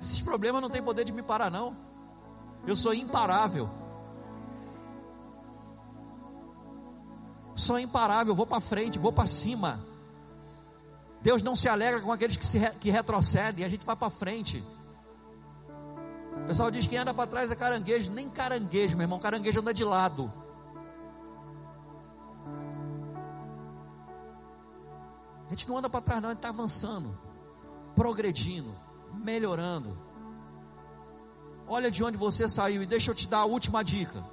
Esses problemas não têm poder de me parar, não. Eu sou imparável. Sou imparável, vou para frente, vou para cima. Deus não se alegra com aqueles que, se re, que retrocedem, a gente vai para frente. O pessoal diz que anda para trás é caranguejo, nem caranguejo, meu irmão, caranguejo anda de lado. A gente não anda para trás, não, a gente está avançando, progredindo, melhorando. Olha de onde você saiu e deixa eu te dar a última dica.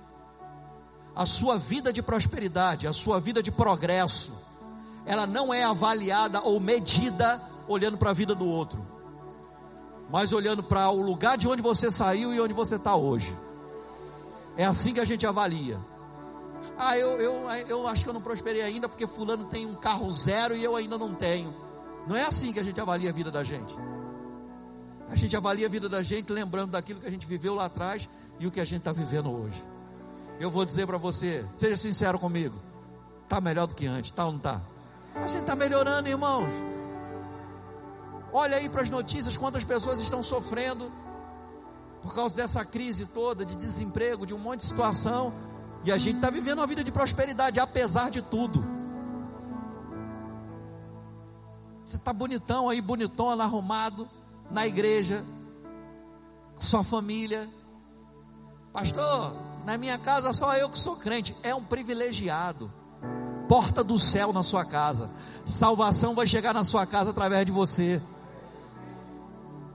A sua vida de prosperidade, a sua vida de progresso, ela não é avaliada ou medida olhando para a vida do outro, mas olhando para o lugar de onde você saiu e onde você está hoje. É assim que a gente avalia. Ah, eu, eu, eu acho que eu não prosperei ainda porque fulano tem um carro zero e eu ainda não tenho. Não é assim que a gente avalia a vida da gente. A gente avalia a vida da gente lembrando daquilo que a gente viveu lá atrás e o que a gente está vivendo hoje. Eu vou dizer para você, seja sincero comigo, está melhor do que antes, tá ou não está? A gente está melhorando, irmãos. Olha aí para as notícias quantas pessoas estão sofrendo por causa dessa crise toda de desemprego, de um monte de situação. E a gente está vivendo uma vida de prosperidade, apesar de tudo. Você está bonitão aí, bonitona, arrumado, na igreja, sua família. Pastor, na minha casa só eu que sou crente. É um privilegiado porta do céu na sua casa. Salvação vai chegar na sua casa através de você.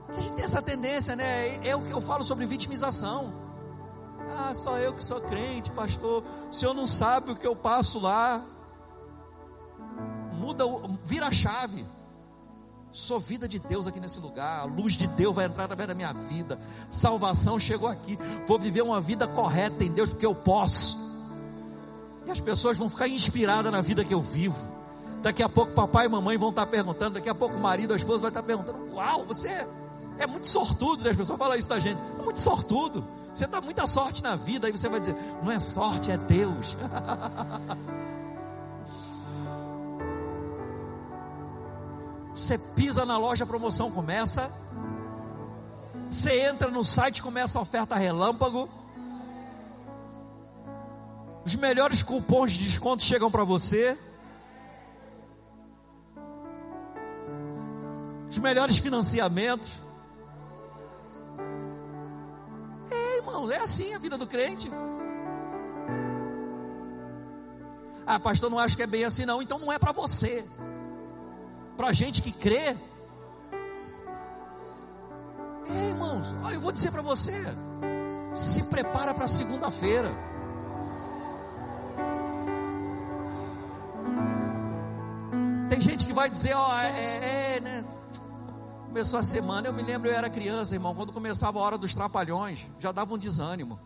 A gente tem essa tendência, né? É o que eu falo sobre vitimização. Ah, só eu que sou crente, pastor. O senhor não sabe o que eu passo lá. Muda, vira a chave. Sou vida de Deus aqui nesse lugar. A luz de Deus vai entrar através da minha vida. Salvação chegou aqui. Vou viver uma vida correta em Deus porque eu posso. E as pessoas vão ficar inspiradas na vida que eu vivo. Daqui a pouco papai e mamãe vão estar perguntando, daqui a pouco o marido, a esposa vai estar perguntando: Uau, você é muito sortudo, né? As pessoas falam isso da gente, é muito sortudo. Você dá muita sorte na vida, aí você vai dizer: Não é sorte, é Deus. <laughs> Você pisa na loja, a promoção começa. Você entra no site, começa a oferta relâmpago. Os melhores cupons de desconto chegam para você. Os melhores financiamentos. Irmão, é assim a vida do crente. Ah, pastor, não acho que é bem assim, não. Então não é para você para gente que crê. É, irmãos, olha, eu vou dizer para você, se prepara para segunda-feira. Tem gente que vai dizer, ó, é, é, é? Começou a semana, eu me lembro, eu era criança, irmão, quando começava a hora dos trapalhões, já dava um desânimo.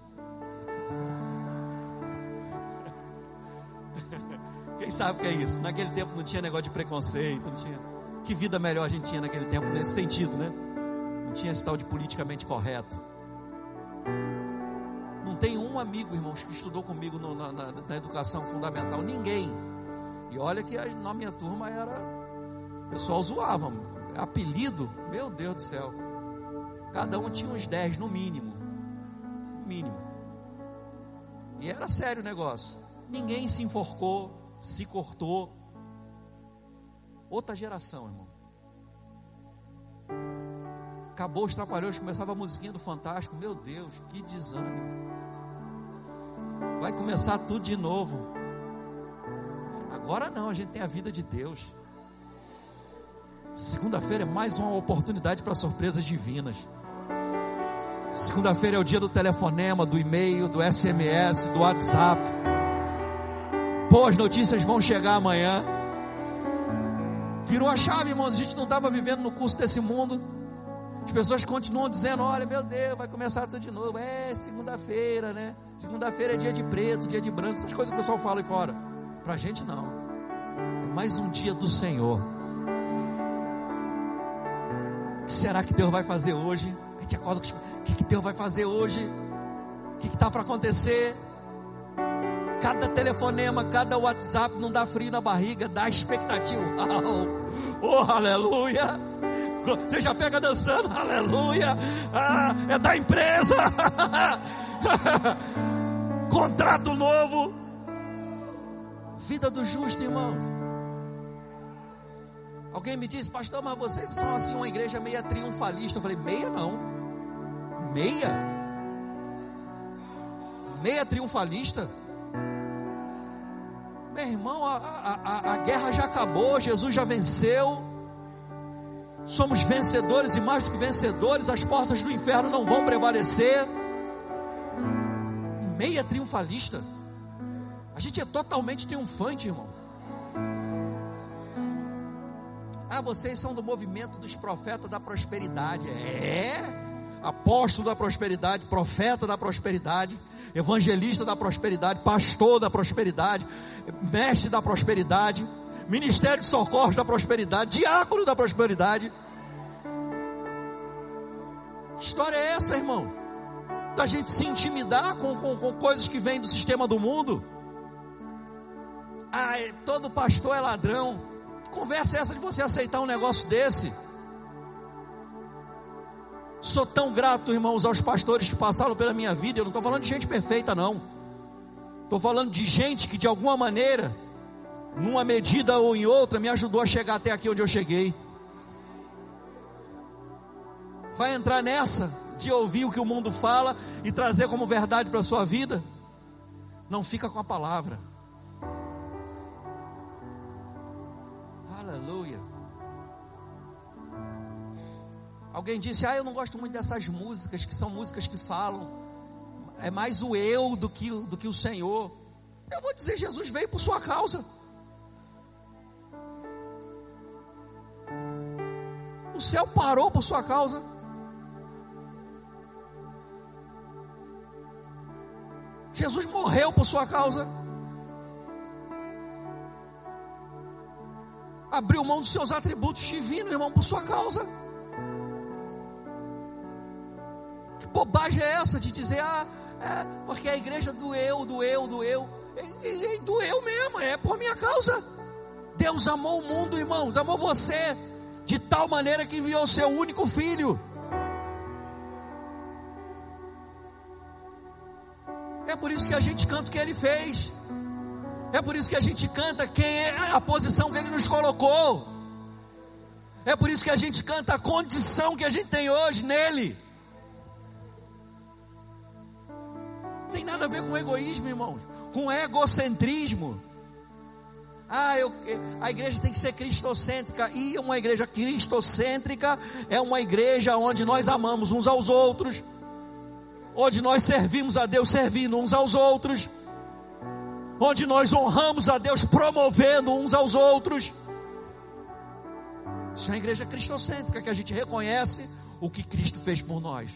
<laughs> Quem sabe o que é isso? Naquele tempo não tinha negócio de preconceito, não tinha. Que vida melhor a gente tinha naquele tempo nesse sentido, né? Não tinha esse tal de politicamente correto. Não tem um amigo, irmãos, que estudou comigo no, na, na, na, educação fundamental. Ninguém. E olha que na minha turma era. O pessoal zoava. Apelido, meu Deus do céu. Cada um tinha uns 10 no mínimo. No mínimo. E era sério o negócio. Ninguém se enforcou se cortou. Outra geração, irmão. Acabou os trapalhões, começava a musiquinha do Fantástico. Meu Deus, que desânimo. Vai começar tudo de novo. Agora não, a gente tem a vida de Deus. Segunda-feira é mais uma oportunidade para surpresas divinas. Segunda-feira é o dia do telefonema, do e-mail, do SMS, do WhatsApp. Boas notícias vão chegar amanhã. Virou a chave, irmãos. A gente não estava vivendo no curso desse mundo. As pessoas continuam dizendo: olha, meu Deus, vai começar tudo de novo. É segunda-feira, né? Segunda-feira é dia de preto, dia de branco, essas coisas que o pessoal fala aí fora. Para a gente não. É mais um dia do Senhor. Que será que Deus vai fazer hoje? A gente acorda com o que, que Deus vai fazer hoje? O que está para acontecer? Cada telefonema, cada WhatsApp não dá frio na barriga, dá expectativa. Oh, <laughs> oh aleluia! Você já pega dançando, aleluia! Ah, é da empresa! <laughs> Contrato novo! Vida do justo, irmão. Alguém me disse, pastor, mas vocês são assim uma igreja meia triunfalista. Eu falei, meia não. Meia? Meia triunfalista? Meu irmão, a, a, a guerra já acabou, Jesus já venceu. Somos vencedores e mais do que vencedores, as portas do inferno não vão prevalecer. Meia triunfalista. A gente é totalmente triunfante, irmão. Ah, vocês são do movimento dos profetas da prosperidade. É, apóstolo da prosperidade, profeta da prosperidade evangelista da prosperidade, pastor da prosperidade, mestre da prosperidade, ministério de socorros da prosperidade, diácono da prosperidade. Que história é essa, irmão? Da gente se intimidar com, com, com coisas que vêm do sistema do mundo? Ah, todo pastor é ladrão. Conversa é essa de você aceitar um negócio desse? Sou tão grato, irmãos, aos pastores que passaram pela minha vida. Eu não estou falando de gente perfeita, não. Estou falando de gente que de alguma maneira, numa medida ou em outra, me ajudou a chegar até aqui onde eu cheguei. Vai entrar nessa de ouvir o que o mundo fala e trazer como verdade para a sua vida? Não fica com a palavra. Aleluia. Alguém disse: Ah, eu não gosto muito dessas músicas, que são músicas que falam, é mais o eu do que, do que o Senhor. Eu vou dizer: Jesus veio por sua causa. O céu parou por sua causa. Jesus morreu por sua causa. Abriu mão dos seus atributos divinos, irmão, por sua causa. Que bobagem é essa de dizer, ah, é, porque a igreja doeu, doeu, doeu. E, e doeu mesmo, é por minha causa. Deus amou o mundo, irmãos, amou você de tal maneira que enviou o seu único filho. É por isso que a gente canta o que ele fez. É por isso que a gente canta quem é a posição que ele nos colocou. É por isso que a gente canta a condição que a gente tem hoje nele. Não tem nada a ver com egoísmo, irmãos, com egocentrismo. Ah, eu, a igreja tem que ser cristocêntrica. E uma igreja cristocêntrica é uma igreja onde nós amamos uns aos outros, onde nós servimos a Deus servindo uns aos outros, onde nós honramos a Deus promovendo uns aos outros. Isso é uma igreja cristocêntrica que a gente reconhece o que Cristo fez por nós.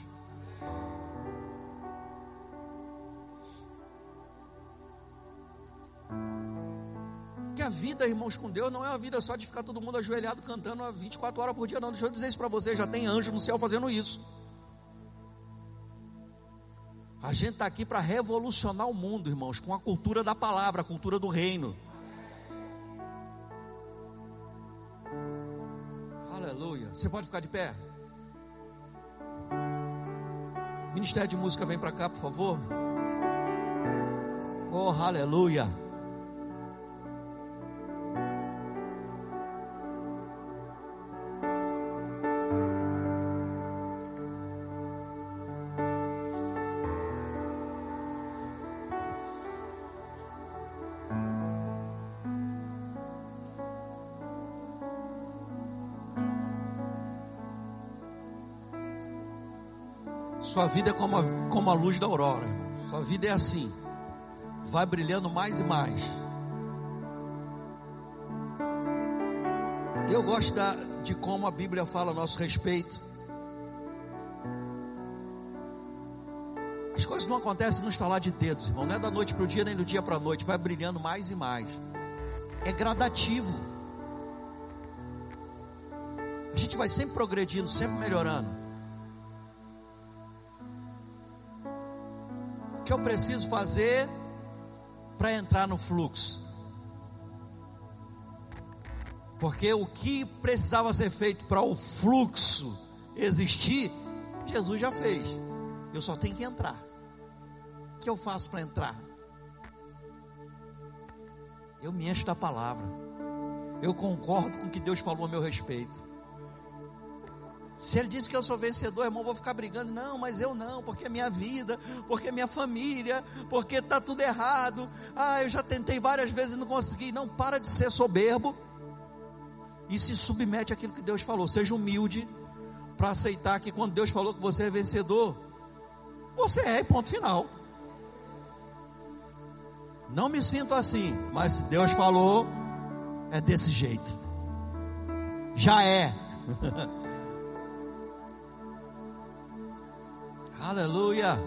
Que a vida, irmãos, com Deus não é uma vida só de ficar todo mundo ajoelhado cantando 24 horas por dia, não. Deixa eu dizer isso para você: já tem anjo no céu fazendo isso. A gente está aqui para revolucionar o mundo, irmãos, com a cultura da palavra, a cultura do reino. Aleluia. Você pode ficar de pé? Ministério de Música, vem para cá, por favor. Oh, aleluia. Sua vida é como a, como a luz da aurora. Sua vida é assim. Vai brilhando mais e mais. Eu gosto da, de como a Bíblia fala a nosso respeito. As coisas não acontecem no estalar de dedos, irmão. Não é da noite para o dia, nem do dia para a noite. Vai brilhando mais e mais. É gradativo. A gente vai sempre progredindo, sempre melhorando. Que eu preciso fazer para entrar no fluxo? Porque o que precisava ser feito para o fluxo existir, Jesus já fez. Eu só tenho que entrar. O que eu faço para entrar? Eu me encho da palavra. Eu concordo com o que Deus falou a meu respeito. Se ele diz que eu sou vencedor, irmão, vou ficar brigando. Não, mas eu não, porque é minha vida, porque é minha família, porque está tudo errado. Ah, eu já tentei várias vezes e não consegui. Não, para de ser soberbo e se submete àquilo que Deus falou. Seja humilde para aceitar que quando Deus falou que você é vencedor, você é, ponto final. Não me sinto assim, mas se Deus falou, é desse jeito. Já é. <laughs> Aleluia.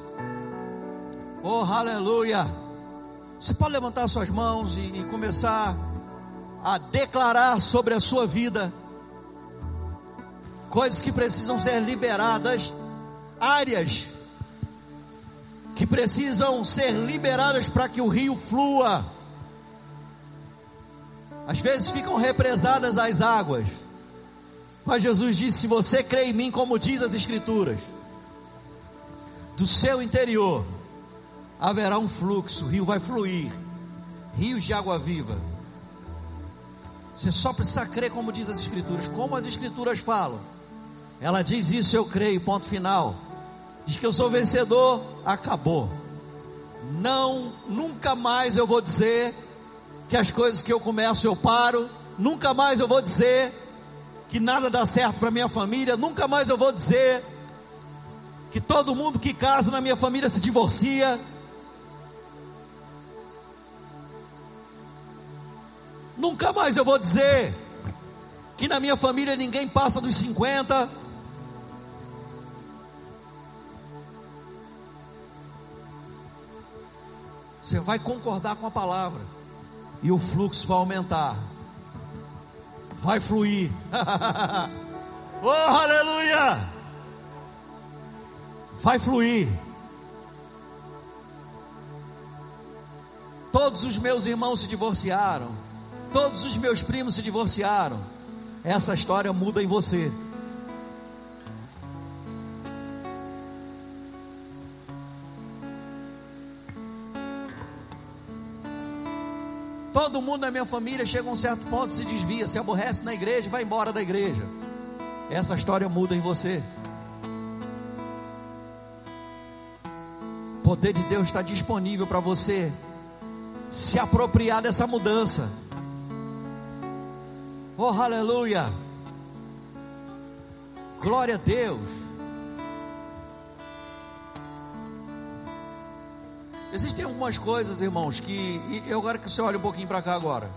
Oh, aleluia. Você pode levantar suas mãos e, e começar a declarar sobre a sua vida coisas que precisam ser liberadas, áreas que precisam ser liberadas para que o rio flua. Às vezes ficam represadas as águas. Mas Jesus disse: Se você crê em mim, como diz as Escrituras, do seu interior haverá um fluxo, o rio vai fluir, rios de água viva. Você só precisa crer como diz as escrituras, como as escrituras falam. Ela diz isso, eu creio, ponto final. Diz que eu sou vencedor, acabou. Não, nunca mais eu vou dizer que as coisas que eu começo eu paro, nunca mais eu vou dizer que nada dá certo para minha família, nunca mais eu vou dizer que todo mundo que casa na minha família se divorcia. Nunca mais eu vou dizer que na minha família ninguém passa dos 50. Você vai concordar com a palavra e o fluxo vai aumentar. vai fluir. <laughs> oh, aleluia! Vai fluir. Todos os meus irmãos se divorciaram. Todos os meus primos se divorciaram. Essa história muda em você. Todo mundo na minha família chega a um certo ponto, se desvia, se aborrece na igreja, vai embora da igreja. Essa história muda em você. Poder de Deus está disponível para você se apropriar dessa mudança. Oh, aleluia! Glória a Deus. Existem algumas coisas, irmãos, que eu agora que você olha um pouquinho para cá agora.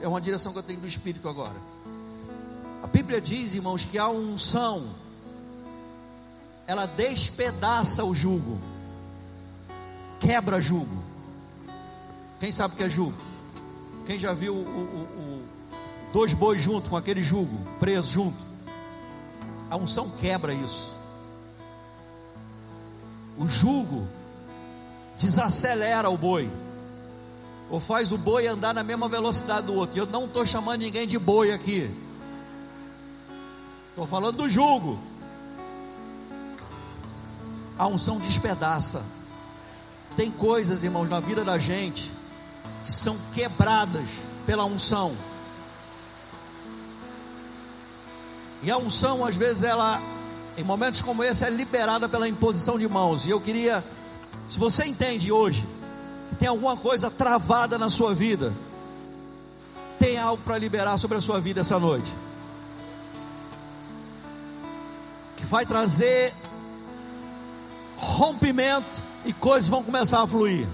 É uma direção que eu tenho do Espírito agora. A Bíblia diz, irmãos, que a unção ela despedaça o jugo, quebra jugo. Quem sabe o que é jugo? Quem já viu o, o, o, dois bois junto com aquele jugo, preso junto? A unção quebra isso. O jugo desacelera o boi, ou faz o boi andar na mesma velocidade do outro. Eu não estou chamando ninguém de boi aqui, estou falando do jugo. A unção despedaça. Tem coisas, irmãos, na vida da gente que são quebradas pela unção. E a unção, às vezes, ela, em momentos como esse, é liberada pela imposição de mãos. E eu queria se você entende hoje que tem alguma coisa travada na sua vida, tem algo para liberar sobre a sua vida essa noite. Que vai trazer rompimento e coisas vão começar a fluir.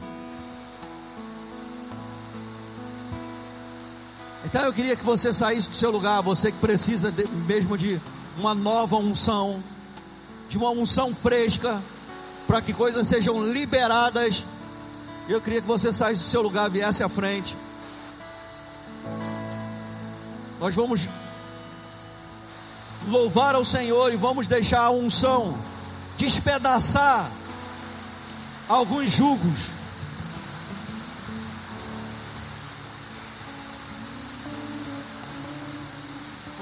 Então eu queria que você saísse do seu lugar, você que precisa de, mesmo de uma nova unção, de uma unção fresca, para que coisas sejam liberadas. Eu queria que você saísse do seu lugar, viesse à frente. Nós vamos louvar ao Senhor e vamos deixar a unção despedaçar alguns jugos.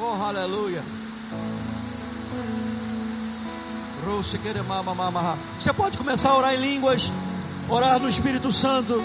Oh, aleluia. Você pode começar a orar em línguas, orar no Espírito Santo.